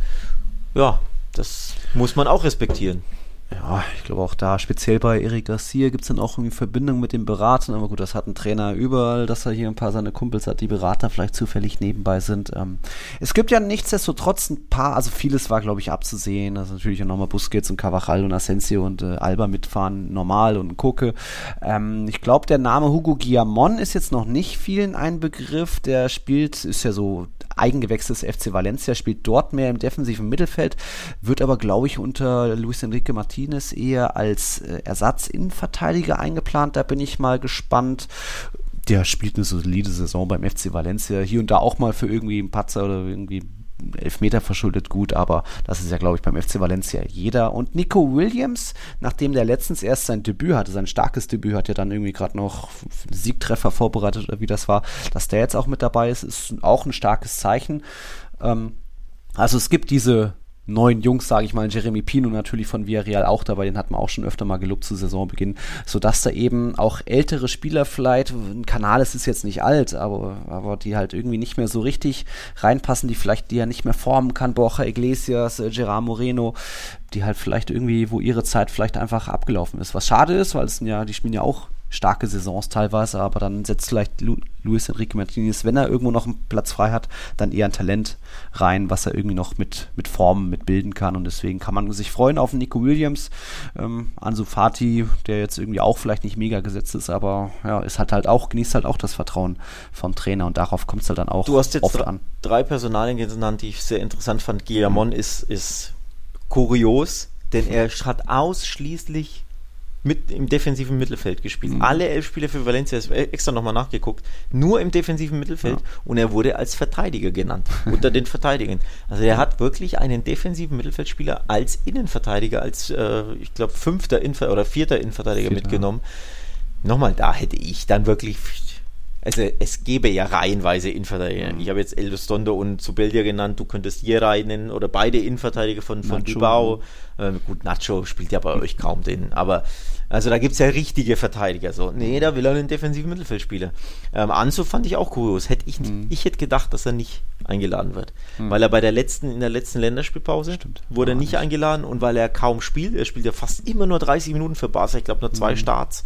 Ja, das muss man auch respektieren. Ja, ich glaube auch da, speziell bei Eric Garcia gibt es dann auch irgendwie Verbindung mit den Beratern, aber gut, das hat ein Trainer überall, dass er hier ein paar seine Kumpels hat, die Berater vielleicht zufällig nebenbei sind. Ähm, es gibt ja nichtsdestotrotz ein paar, also vieles war, glaube ich, abzusehen, also natürlich auch nochmal Busquets und Cavachal und Asensio und äh, Alba mitfahren, normal und Koke. Ähm, ich glaube, der Name Hugo Guillamon ist jetzt noch nicht vielen ein Begriff, der spielt, ist ja so Eigengewächs des FC Valencia, spielt dort mehr im defensiven Mittelfeld, wird aber, glaube ich, unter Luis Enrique Martinez eher als äh, Ersatzinnenverteidiger eingeplant. Da bin ich mal gespannt der spielt eine solide Saison beim FC Valencia. Hier und da auch mal für irgendwie einen Patzer oder irgendwie Elfmeter verschuldet gut, aber das ist ja, glaube ich, beim FC Valencia jeder. Und Nico Williams, nachdem der letztens erst sein Debüt hatte, sein starkes Debüt, hat ja dann irgendwie gerade noch Siegtreffer vorbereitet oder wie das war, dass der jetzt auch mit dabei ist, ist auch ein starkes Zeichen. Ähm, also es gibt diese neuen Jungs, sage ich mal, Jeremy Pino natürlich von Villarreal auch dabei, den hat man auch schon öfter mal gelobt zu Saisonbeginn, sodass da eben auch ältere Spieler vielleicht, ein Kanal ist jetzt nicht alt, aber, aber die halt irgendwie nicht mehr so richtig reinpassen, die vielleicht die ja nicht mehr formen kann, Borja Iglesias, äh, Gerard Moreno, die halt vielleicht irgendwie, wo ihre Zeit vielleicht einfach abgelaufen ist. Was schade ist, weil es ja, die spielen ja auch starke Saisons teilweise, aber dann setzt vielleicht Lu Luis Enrique Martinez, wenn er irgendwo noch einen Platz frei hat, dann eher ein Talent rein, was er irgendwie noch mit, mit Formen mitbilden kann und deswegen kann man sich freuen auf Nico Williams, ähm, Ansu Fati, der jetzt irgendwie auch vielleicht nicht mega gesetzt ist, aber ja, ist halt halt auch, genießt halt auch das Vertrauen vom Trainer und darauf kommt es halt dann auch du hast jetzt oft an. drei Personalien genannt, die ich sehr interessant fand. Guillamon mhm. ist, ist kurios, denn er hat ausschließlich mit im defensiven Mittelfeld gespielt. Mhm. Alle elf Spiele für Valencia, ist extra nochmal nachgeguckt, nur im defensiven Mittelfeld ja. und er wurde als Verteidiger genannt, unter den Verteidigern. Also er hat wirklich einen defensiven Mittelfeldspieler als Innenverteidiger, als äh, ich glaube fünfter Infer oder vierter Innenverteidiger Vierter. mitgenommen. Nochmal, da hätte ich dann wirklich also es gäbe ja reihenweise Innenverteidiger. Mhm. Ich habe jetzt Eldostondo und Zubeldia genannt, du könntest hier reinen oder beide Innenverteidiger von, von Bilbao. Ähm, gut, Nacho spielt ja bei euch kaum den, aber also da gibt es ja richtige Verteidiger. So, nee, da will er einen defensiven Mittelfeldspieler. Ähm, Ansu fand ich auch kurios. Hätte ich, mhm. ich hätte gedacht, dass er nicht eingeladen wird. Mhm. Weil er bei der letzten, in der letzten Länderspielpause Stimmt. wurde er nicht, nicht, eingeladen und weil er kaum spielt, er spielt ja fast immer nur 30 Minuten für Barca, ich glaube nur zwei mhm. Starts.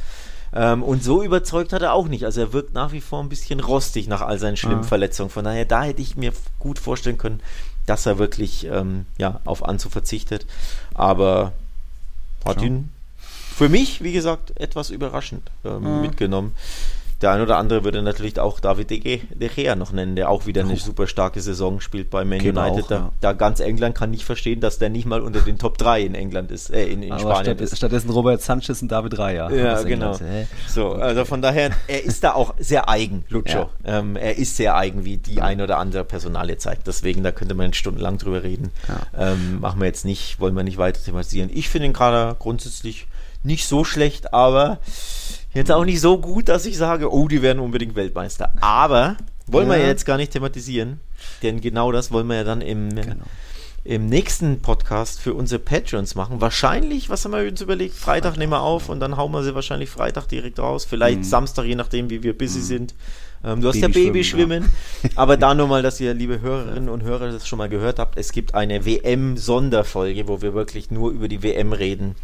Ähm, und so überzeugt hat er auch nicht. Also er wirkt nach wie vor ein bisschen rostig nach all seinen schlimmen ja. Verletzungen. Von daher, da hätte ich mir gut vorstellen können, dass er wirklich ähm, ja, auf Anzu verzichtet. Aber hat ihn für mich, wie gesagt, etwas überraschend ähm, ja. mitgenommen. Der ein oder andere würde natürlich auch David De Gea noch nennen, der auch wieder eine super starke Saison spielt bei Man Geht United. auch, da, ja. da ganz England kann nicht verstehen, dass der nicht mal unter den Top 3 in England ist, äh, in, in Spanien statt, ist. stattdessen Robert Sanchez und David Raya. Ja, genau. So, also von daher, er ist da auch sehr eigen, Lucho. Ähm, er ist sehr eigen, wie die ein oder andere Personalie zeigt. Deswegen, da könnte man stundenlang drüber reden. Ähm, machen wir jetzt nicht, wollen wir nicht weiter thematisieren. Ich finde den Kader grundsätzlich nicht so schlecht, aber jetzt auch nicht so gut, dass ich sage, oh, die werden unbedingt Weltmeister. Aber wollen wir Ja. ja jetzt gar nicht thematisieren, denn genau das wollen wir ja dann im, im nächsten Podcast für unsere Patrons machen. Wahrscheinlich, was haben wir uns überlegt? Freitag nehmen wir auf und dann hauen wir sie wahrscheinlich Freitag direkt raus. Vielleicht Samstag, je nachdem, wie wir busy sind. Ähm, du hast ja Babyschwimmen, Babyschwimmen. Aber da nur mal, dass ihr, liebe Hörerinnen und Hörer, das schon mal gehört habt. Es gibt eine WM-Sonderfolge, wo wir wirklich nur über die WM reden.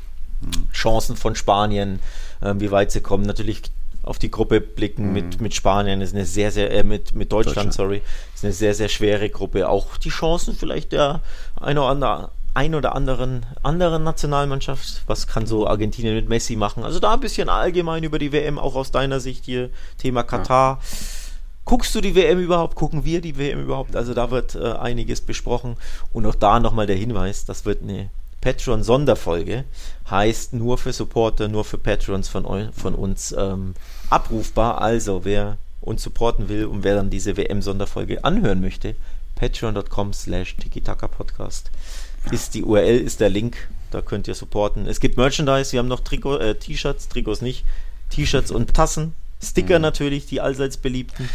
Chancen von Spanien, wie weit sie kommen. Natürlich auf die Gruppe blicken mit, mit Spanien ist eine sehr, sehr, äh, mit, mit Deutschland, Deutschland. sorry, ist eine sehr, sehr schwere Gruppe. Auch die Chancen vielleicht der ein oder andere ein oder anderen anderen Nationalmannschaft. Was kann so Argentinien mit Messi machen? Also da ein bisschen allgemein über die WM, auch aus deiner Sicht hier, Thema Katar. Guckst du die WM überhaupt? Gucken wir die WM überhaupt? Also da wird äh, einiges besprochen. Und auch da nochmal der Hinweis, das wird eine Patreon-Sonderfolge. Heißt nur für Supporter, nur für Patrons von, von uns ähm, abrufbar. Also wer uns supporten will und wer dann diese WM-Sonderfolge anhören möchte, patreon.com slash Podcast ist die URL, ist der Link. Da könnt ihr supporten. Es gibt Merchandise, wir haben noch Trikot, äh, T-Shirts, Trikots nicht, T-Shirts und Tassen. Sticker natürlich, die allseits beliebten.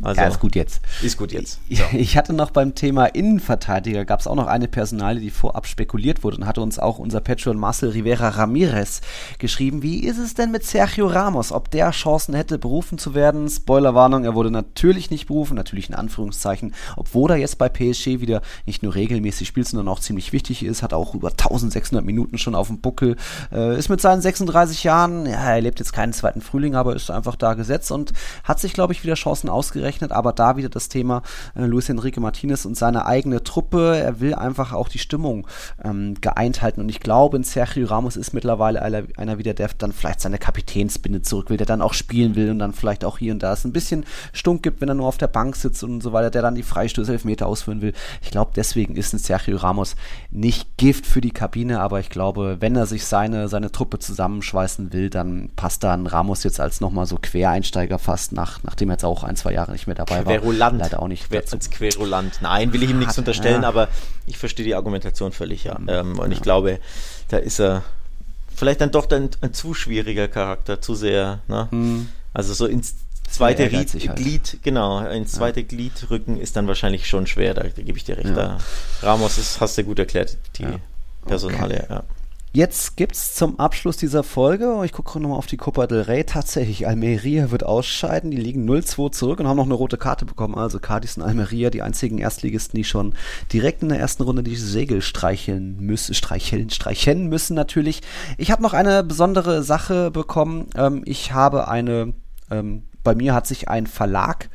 Also, Ja, ist gut jetzt. Ist gut jetzt. Ich hatte noch beim Thema Innenverteidiger, gab es auch noch eine Personalie, die vorab spekuliert wurde und hatte uns auch unser Patreon Marcel Rivera Ramirez geschrieben. Wie ist es denn mit Sergio Ramos? Ob der Chancen hätte, berufen zu werden? Spoilerwarnung, er wurde natürlich nicht berufen, natürlich in Anführungszeichen, obwohl er jetzt bei PSG wieder nicht nur regelmäßig spielt, sondern auch ziemlich wichtig ist, hat auch über 1600 Minuten schon auf dem Buckel, äh, ist mit seinen 36 Jahren, ja, er lebt jetzt keinen zweiten Frühling, aber ist einfach da gesetzt und hat sich, glaube ich, wieder Chancen ausgerechnet, aber da wieder das Thema äh, Luis Enrique Martinez und seine eigene Truppe, er will einfach auch die Stimmung ähm, geeint halten und ich glaube, in Sergio Ramos ist mittlerweile einer, einer wieder, der dann vielleicht seine Kapitänsbinde zurück will, der dann auch spielen will und dann vielleicht auch hier und da es ein bisschen stunk gibt, wenn er nur auf der Bank sitzt und so weiter, der dann die Freistöße Elfmeter ausführen will. Ich glaube, deswegen ist ein Sergio Ramos nicht Gift für die Kabine, aber ich glaube, wenn er sich seine, seine Truppe zusammenschweißen will, dann passt da ein Ramos jetzt als nochmal so Quereinsteiger fast, nach, nachdem er jetzt auch ein, zwei Jahre nicht mehr dabei war. Querulant. Leider auch nicht Quer, als Querulant. Nein, will ich ihm nichts unterstellen, ja. aber ich verstehe die Argumentation völlig, ja. Ähm, und ich glaube, da ist er vielleicht dann doch ein, ein zu schwieriger Charakter, zu sehr, ne? Also so ins zweite Glied, ehrgeizig halt. Glied, genau, ins zweite Glied rücken ist dann wahrscheinlich schon schwer, da, da gebe ich dir recht. Da. Ramos ist, hast du gut erklärt, die Personale, ja. Jetzt gibt's zum Abschluss dieser Folge, ich gucke nochmal auf die Copa del Rey, tatsächlich, Almeria wird ausscheiden, die liegen 0-2 zurück und haben noch eine rote Karte bekommen, also Cadiz und Almeria, die einzigen Erstligisten, die schon direkt in der ersten Runde die Segel streicheln müssen, streicheln, streichen müssen natürlich. Ich habe noch eine besondere Sache bekommen, ähm, ich habe eine, ähm, bei mir hat sich ein Verlag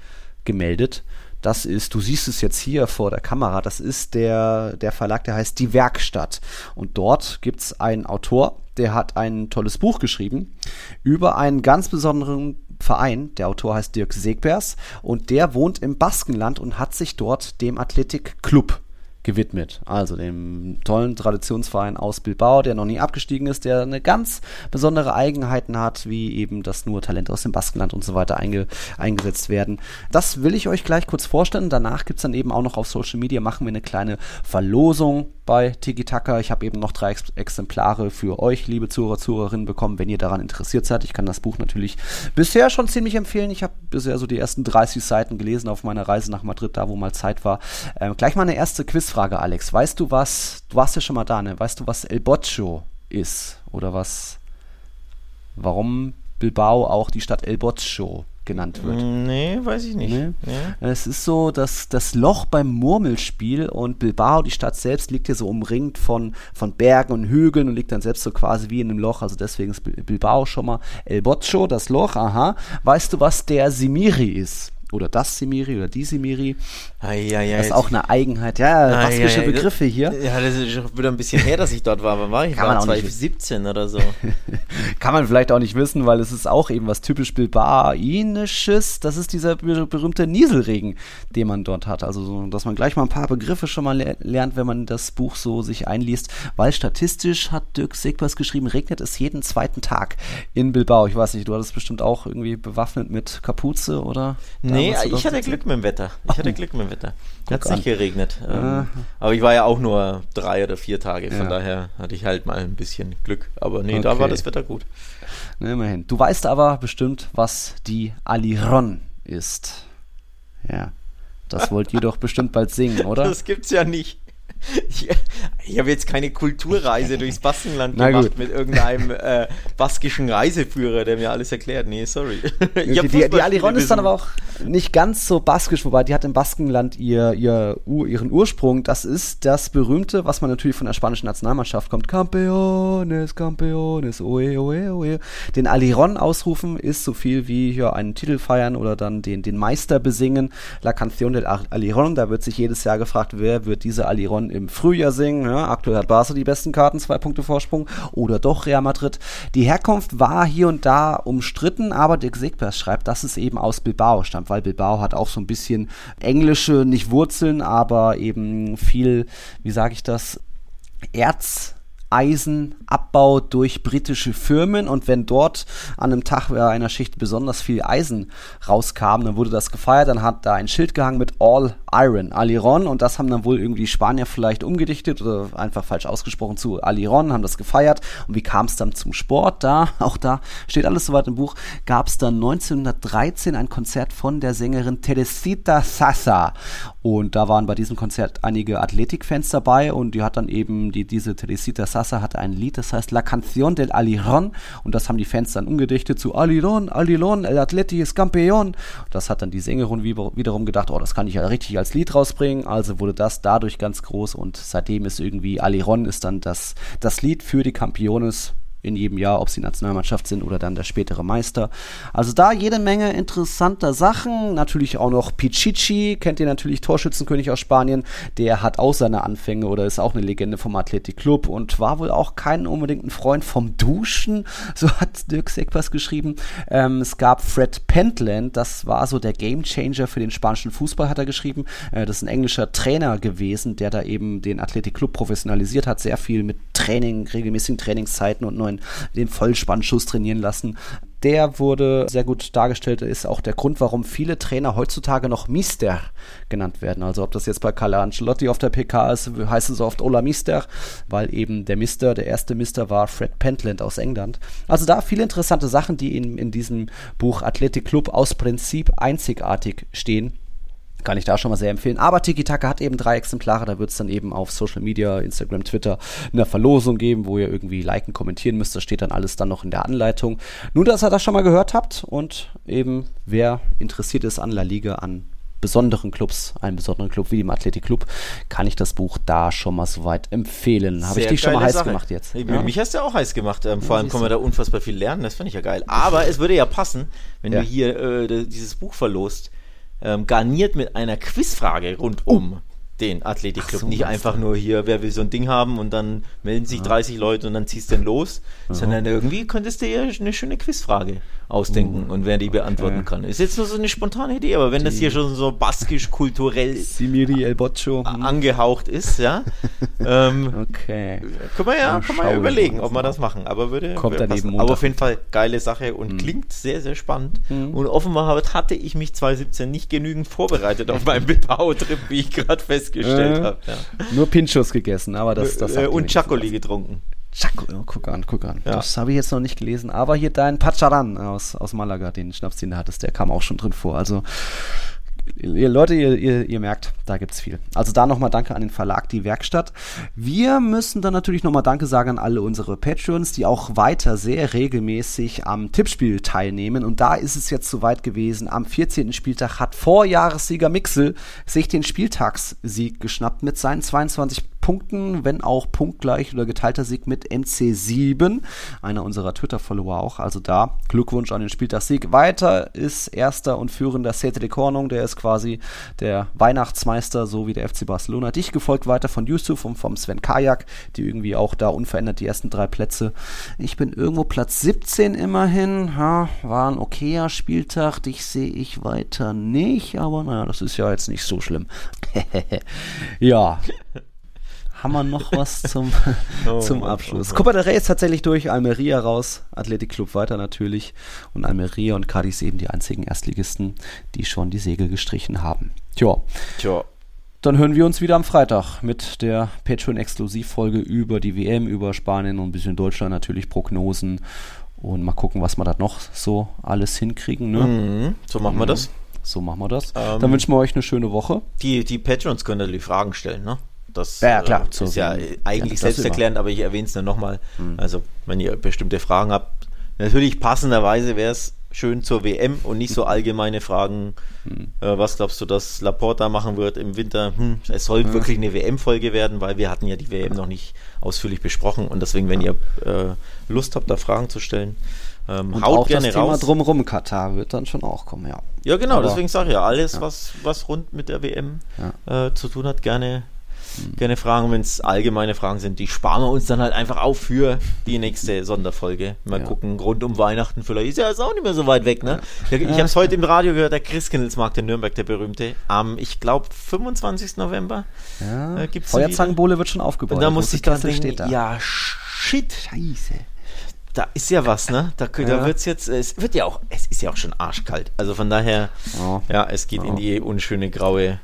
gemeldet, das ist, du siehst es jetzt hier vor der Kamera, das ist der, der Verlag, der heißt Die Werkstatt. Und dort gibt es einen Autor, der hat ein tolles Buch geschrieben über einen ganz besonderen Verein. Der Autor heißt Dirk Segbers und der wohnt im Baskenland und hat sich dort dem Athletic Club gewidmet. Also dem tollen Traditionsverein aus Bilbao, der noch nie abgestiegen ist, der eine ganz besondere Eigenheiten hat, wie eben, dass nur Talente aus dem Baskenland und so weiter einge eingesetzt werden. Das will ich euch gleich kurz vorstellen. Danach gibt es dann eben auch noch auf Social Media, machen wir eine kleine Verlosung bei Tiki Taka. Ich habe eben noch drei Ex Exemplare für euch, liebe Zuhörer, Zuhörerinnen, bekommen, wenn ihr daran interessiert seid. Ich kann das Buch natürlich bisher schon ziemlich empfehlen. Ich habe bisher so die ersten 30 Seiten gelesen auf meiner Reise nach Madrid, da wo mal Zeit war. Ähm, gleich mal eine erste Quizfrage, Alex. Weißt du was, du warst ja schon mal da, ne? Weißt du, was El Boccio ist? Oder was, warum Bilbao auch die Stadt El Boccio genannt wird? Nee, weiß ich nicht. Nee. Nee. Es ist so, dass das Loch beim Murmelspiel und Bilbao, die Stadt selbst, liegt hier so umringt von, von Bergen und Hügeln und liegt dann selbst so quasi wie in einem Loch. Also deswegen ist Bil- Bilbao schon mal El Boccio, das Loch, aha. Weißt du, was der Simiri ist? Oder das Semiri oder die Semiri. Ei, ei, ei, das ist auch eine Eigenheit. Ja, baskische Begriffe hier. Ja, das ist schon wieder ein bisschen her, dass ich dort war. Wann war ich? Kann war man auch nicht 2017 oder so. Kann man vielleicht auch nicht wissen, weil es ist auch eben was typisch Bilbaisches. Das ist dieser ber- berühmte Nieselregen, den man dort hat. Also, so, dass man gleich mal ein paar Begriffe schon mal le lernt, wenn man das Buch so sich einliest. Weil statistisch hat Dirk Segbers geschrieben, regnet es jeden zweiten Tag in Bilbao. Ich weiß nicht, du hattest bestimmt auch irgendwie bewaffnet mit Kapuze oder? Nee, Da du ich hatte. Glück mit dem Wetter. Ich hatte Glück mit dem Wetter. Hat an. nicht geregnet. Ähm, aber ich war ja auch nur drei oder vier Tage. Von Ja. daher hatte ich halt mal ein bisschen Glück. Aber nee, da Okay. war das Wetter gut. Ne, immerhin. Du weißt aber bestimmt, was die Aliron ist. Ja. Das wollt ihr doch bestimmt bald singen, oder? Das gibt's ja nicht. Ich, ich habe jetzt keine Kulturreise durchs Baskenland gemacht mit irgendeinem äh, baskischen Reiseführer, der mir alles erklärt. Nee, sorry. Ich die, die, Aliron ist dann aber auch nicht ganz so baskisch, wobei die hat im Baskenland ihr, ihr, ihren Ursprung. Das ist das berühmte, was man natürlich von der spanischen Nationalmannschaft kommt. Campeones, Campeones, oe, oe, oe. Den Aliron ausrufen ist so viel wie hier einen Titel feiern oder dann den, den Meister besingen. La Canción del Aliron, da wird sich jedes Jahr gefragt, wer wird diese Aliron im Frühjahr singen. Ja, aktuell hat Barca die besten Karten, zwei Punkte Vorsprung. Oder doch Real Madrid. Die Herkunft war hier und da umstritten, aber Dirk Segbers schreibt, dass es eben aus Bilbao stammt, weil Bilbao hat auch so ein bisschen englische, nicht Wurzeln, aber eben viel, wie sage ich das, Erz. Eisenabbau durch britische Firmen. Und wenn dort an einem Tag bei einer Schicht besonders viel Eisen rauskam, dann wurde das gefeiert, dann hat da ein Schild gehangen mit All Iron, Aliron und das haben dann wohl irgendwie Spanier vielleicht umgedichtet oder einfach falsch ausgesprochen zu Aliron, haben das gefeiert. Und wie kam es dann zum Sport? Da, auch da steht alles soweit im Buch, gab es dann 1913 ein Konzert von der Sängerin Teresita Sasa. Und da waren bei diesem Konzert einige Athletikfans dabei. Und die hat dann eben, die, diese Teresita Sasa hatte ein Lied, das heißt La Canción del Aliron. Und das haben die Fans dann umgedichtet zu Aliron, Aliron, el Atleti es campeón. Das hat dann die Sängerin wieder- wiederum gedacht, oh, das kann ich ja richtig als Lied rausbringen, also wurde das dadurch ganz groß und seitdem ist irgendwie Aliron ist dann das, das Lied für die Campiones in jedem Jahr, ob sie Nationalmannschaft sind oder dann der spätere Meister. Also da jede Menge interessanter Sachen. Natürlich auch noch Pichichi, kennt ihr natürlich, Torschützenkönig aus Spanien. Der hat auch seine Anfänge oder ist auch eine Legende vom Athletic Club und war wohl auch kein unbedingt ein Freund vom Duschen. So hat Dirk Seckpass geschrieben. Ähm, es gab Fred Pentland, das war so der Gamechanger für den spanischen Fußball, hat er geschrieben. Äh, das ist ein englischer Trainer gewesen, der da eben den Athletic Club professionalisiert hat, sehr viel mit Training, regelmäßigen Trainingszeiten und neuen den Vollspannschuss trainieren lassen. Der wurde sehr gut dargestellt, ist auch der Grund, warum viele Trainer heutzutage noch Mister genannt werden. Also ob das jetzt bei Carlo Ancelotti auf der PK ist, heißt es oft Ola Mister, weil eben der Mister, der erste Mister war Fred Pentland aus England. Also da viele interessante Sachen, die in, in diesem Buch Athletic Club aus Prinzip einzigartig stehen kann ich da schon mal sehr empfehlen. Aber Tiki Taka hat eben drei Exemplare, da wird es dann eben auf Social Media, Instagram, Twitter eine Verlosung geben, wo ihr irgendwie liken, kommentieren müsst. Das steht dann alles dann noch in der Anleitung. Nur, dass ihr das schon mal gehört habt und eben wer interessiert ist an La Liga, an besonderen Clubs, einen besonderen Club wie dem Athletic Club, kann ich das Buch da schon mal soweit empfehlen. Habe ich dich schon mal heiß Sache. gemacht jetzt? Ich- Ja? Mich hast du ja auch heiß gemacht. Ähm, vor Ja, allem können wir da unfassbar viel lernen. Das finde ich ja geil. Aber es würde ja passen, wenn Ja. du hier äh, dieses Buch verlost, ähm, garniert mit einer Quizfrage rund um den Athletikclub. So, Nicht einfach nur hier, wer will so ein Ding haben und dann melden sich 30 Leute und dann ziehst du den los, sondern irgendwie könntest du ja eine schöne Quizfrage ausdenken und wer die beantworten okay. kann. Ist jetzt nur so eine spontane Idee, aber wenn das hier schon so baskisch-kulturell Simiri El Boccio. hm. angehaucht ist, ja, ähm, Okay. können wir ja, können wir ja überlegen, ob wir das machen. Aber würde Kommt würde passen. Aber auf jeden Fall geile Sache und klingt sehr, sehr spannend. Und offenbar hat- hatte ich mich 2017 nicht genügend vorbereitet auf meinen Bilbao-Trip, wie ich gerade festgestellt Äh, habe. Ja. Nur Pinchos gegessen, aber das, das Äh, und Chacoli getrunken. Chaco, guck an, guck an. Ja. Das habe ich jetzt noch nicht gelesen. Aber hier dein Pacharan aus, aus Malaga, den Schnaps, den du hattest, der kam auch schon drin vor. Also, ihr Leute, ihr, ihr, ihr merkt, da gibt's viel. Also da nochmal Danke an den Verlag, die Werkstatt. Wir müssen dann natürlich nochmal Danke sagen an alle unsere Patreons, die auch weiter sehr regelmäßig am Tippspiel teilnehmen. Und da ist es jetzt soweit gewesen. Am 14. Spieltag hat Vorjahressieger Mixel sich den Spieltagssieg geschnappt mit seinen 22 Punkten, wenn auch punktgleich oder geteilter Sieg mit MC7, einer unserer Twitter-Follower auch. Also da Glückwunsch an den Spieltagssieg. Weiter ist erster und führender Sete de Cornung, der ist quasi der Weihnachtsmeister, so wie der FC Barcelona. Dich gefolgt weiter von Yusuf und vom Sven Kajak, die irgendwie auch da unverändert die ersten drei Plätze. Ich bin irgendwo Platz 17 immerhin. Ha, war ein okayer Spieltag. Dich sehe ich weiter nicht, aber naja, das ist ja jetzt nicht so schlimm. ja. Haben wir noch was zum, oh, zum Abschluss? Oh, oh. Copa del Rey ist tatsächlich durch, Almeria raus, Athletic Club weiter natürlich und Almeria und Cadiz eben die einzigen Erstligisten, die schon die Segel gestrichen haben. Tja. Tja. Dann hören wir uns wieder am Freitag mit der Patreon-Exklusivfolge über die WM, über Spanien und ein bisschen Deutschland natürlich, Prognosen und mal gucken, was wir da noch so alles hinkriegen. Ne? Mhm, so machen mhm. wir das. So machen wir das. Ähm, Dann wünschen wir euch eine schöne Woche. Die, die Patrons können natürlich Fragen stellen, ne? Das ja, ja, klar. Äh, ist ja eigentlich ja, selbsterklärend, aber ich erwähne es nur nochmal. Mhm. Also, wenn ihr bestimmte Fragen habt, natürlich passenderweise wäre es schön zur WM und nicht so allgemeine Fragen. Hm. Äh, was glaubst du, dass Laporta machen wird im Winter? Hm, es soll hm. wirklich eine WM-Folge werden, weil wir hatten ja die WM noch nicht ausführlich besprochen und deswegen, wenn ihr äh, Lust habt, da Fragen zu stellen, ähm, und haut auch gerne das raus. Thema drumherum Katar wird dann schon auch kommen, ja. Ja, genau, Aber, deswegen sage ich ja, alles, ja. Was, was rund mit der WM ja. äh, zu tun hat, gerne gerne fragen. Wenn es allgemeine Fragen sind, die sparen wir uns dann halt einfach auf für die nächste Sonderfolge. Mal ja. gucken, rund um Weihnachten vielleicht. Ist ja jetzt auch nicht mehr so weit weg, ne? Ja. Ich habe es heute im Radio gehört, der Christkindlesmarkt in Nürnberg, der berühmte, am, ich glaube, 25. November ja. äh, gibt's Feuerzangenbowle wird schon aufgebaut. Und da muss ich dann denken, da. ja, shit. Scheiße da ist ja was, ne? Da, ja. da wird es jetzt, es wird ja auch, es ist ja auch schon arschkalt. Also von daher, oh. ja, es geht oh. in die unschöne graue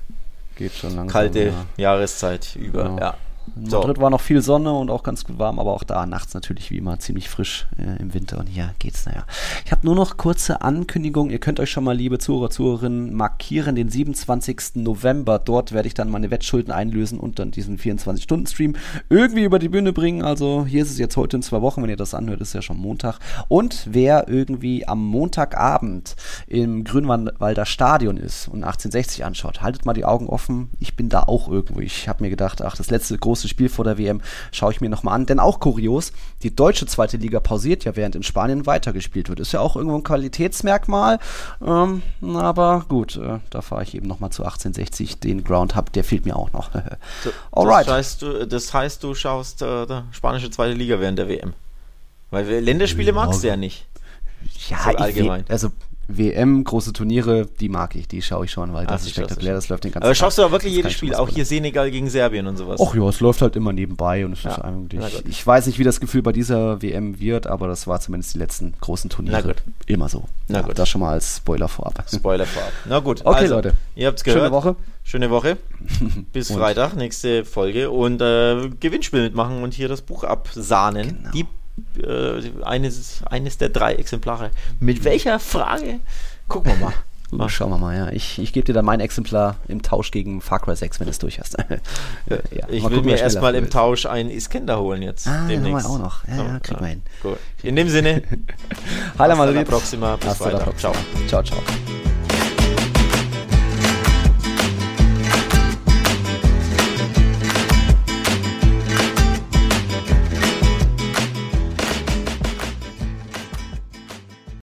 Geht schon langsam. Kalte ja. Jahreszeit über, genau. ja. In Madrid so. war noch viel Sonne und auch ganz gut warm, aber auch da nachts natürlich wie immer ziemlich frisch äh, im Winter und hier geht's naja. Ich habe nur noch kurze Ankündigung. Ihr könnt euch schon mal, liebe Zuhörer, Zuhörerinnen, markieren den 27. November. Dort werde ich dann meine Wettschulden einlösen und dann diesen 24-Stunden-Stream irgendwie über die Bühne bringen. Also hier ist es jetzt heute in zwei Wochen, wenn ihr das anhört, ist ja schon Montag. Und wer irgendwie am Montagabend im Grünwalder Stadion ist und 1860 anschaut, haltet mal die Augen offen. Ich bin da auch irgendwo. Ich habe mir gedacht, ach, das letzte große große Spiel vor der WM schaue ich mir nochmal an. Denn auch kurios, die deutsche zweite Liga pausiert ja, während in Spanien weitergespielt wird. Ist ja auch irgendwo ein Qualitätsmerkmal. Ähm, aber gut, äh, da fahre ich eben nochmal zu 1860. Den Ground Hub, der fehlt mir auch noch. Alright. Das heißt, du, das heißt, du schaust äh, die spanische zweite Liga während der WM. Weil Länderspiele magst du ja nicht. Ja, so allgemein. also WM, große Turniere, die mag ich, die schaue ich schon, weil das Ach, ist spektakulär, das, läuft den ganzen Aber schaust du auch wirklich jedes Spiel, auch hier Senegal gegen Serbien und sowas? Ach ja, es läuft halt immer nebenbei und es ja. ist eigentlich, ich weiß nicht, wie das Gefühl bei dieser WM wird, aber das war zumindest die letzten großen Turniere immer so. Na ja, gut. Das schon mal als Spoiler vorab. Spoiler vorab. Na gut. Okay, also, Leute. Ihr habt's gehört. Schöne Woche. Schöne Woche. Bis Freitag, nächste Folge und äh, Gewinnspiel mitmachen und hier das Buch absahnen. Genau. Die äh, eines, eines der drei Exemplare. Mit welcher Frage? Gucken wir mal. Uh, schauen wir mal, ja. Ich, ich gebe dir dann mein Exemplar im Tausch gegen Far Cry 6, wenn du es durch hast. ja, ich will mir erstmal im Tausch einen Iskender holen jetzt. Ah, demnächst. auch noch. Ja, ja, kriegen wir hin. Gut. In dem Sinne. Hallo, mal Bis Hasta weiter. Ciao. Ciao, ciao.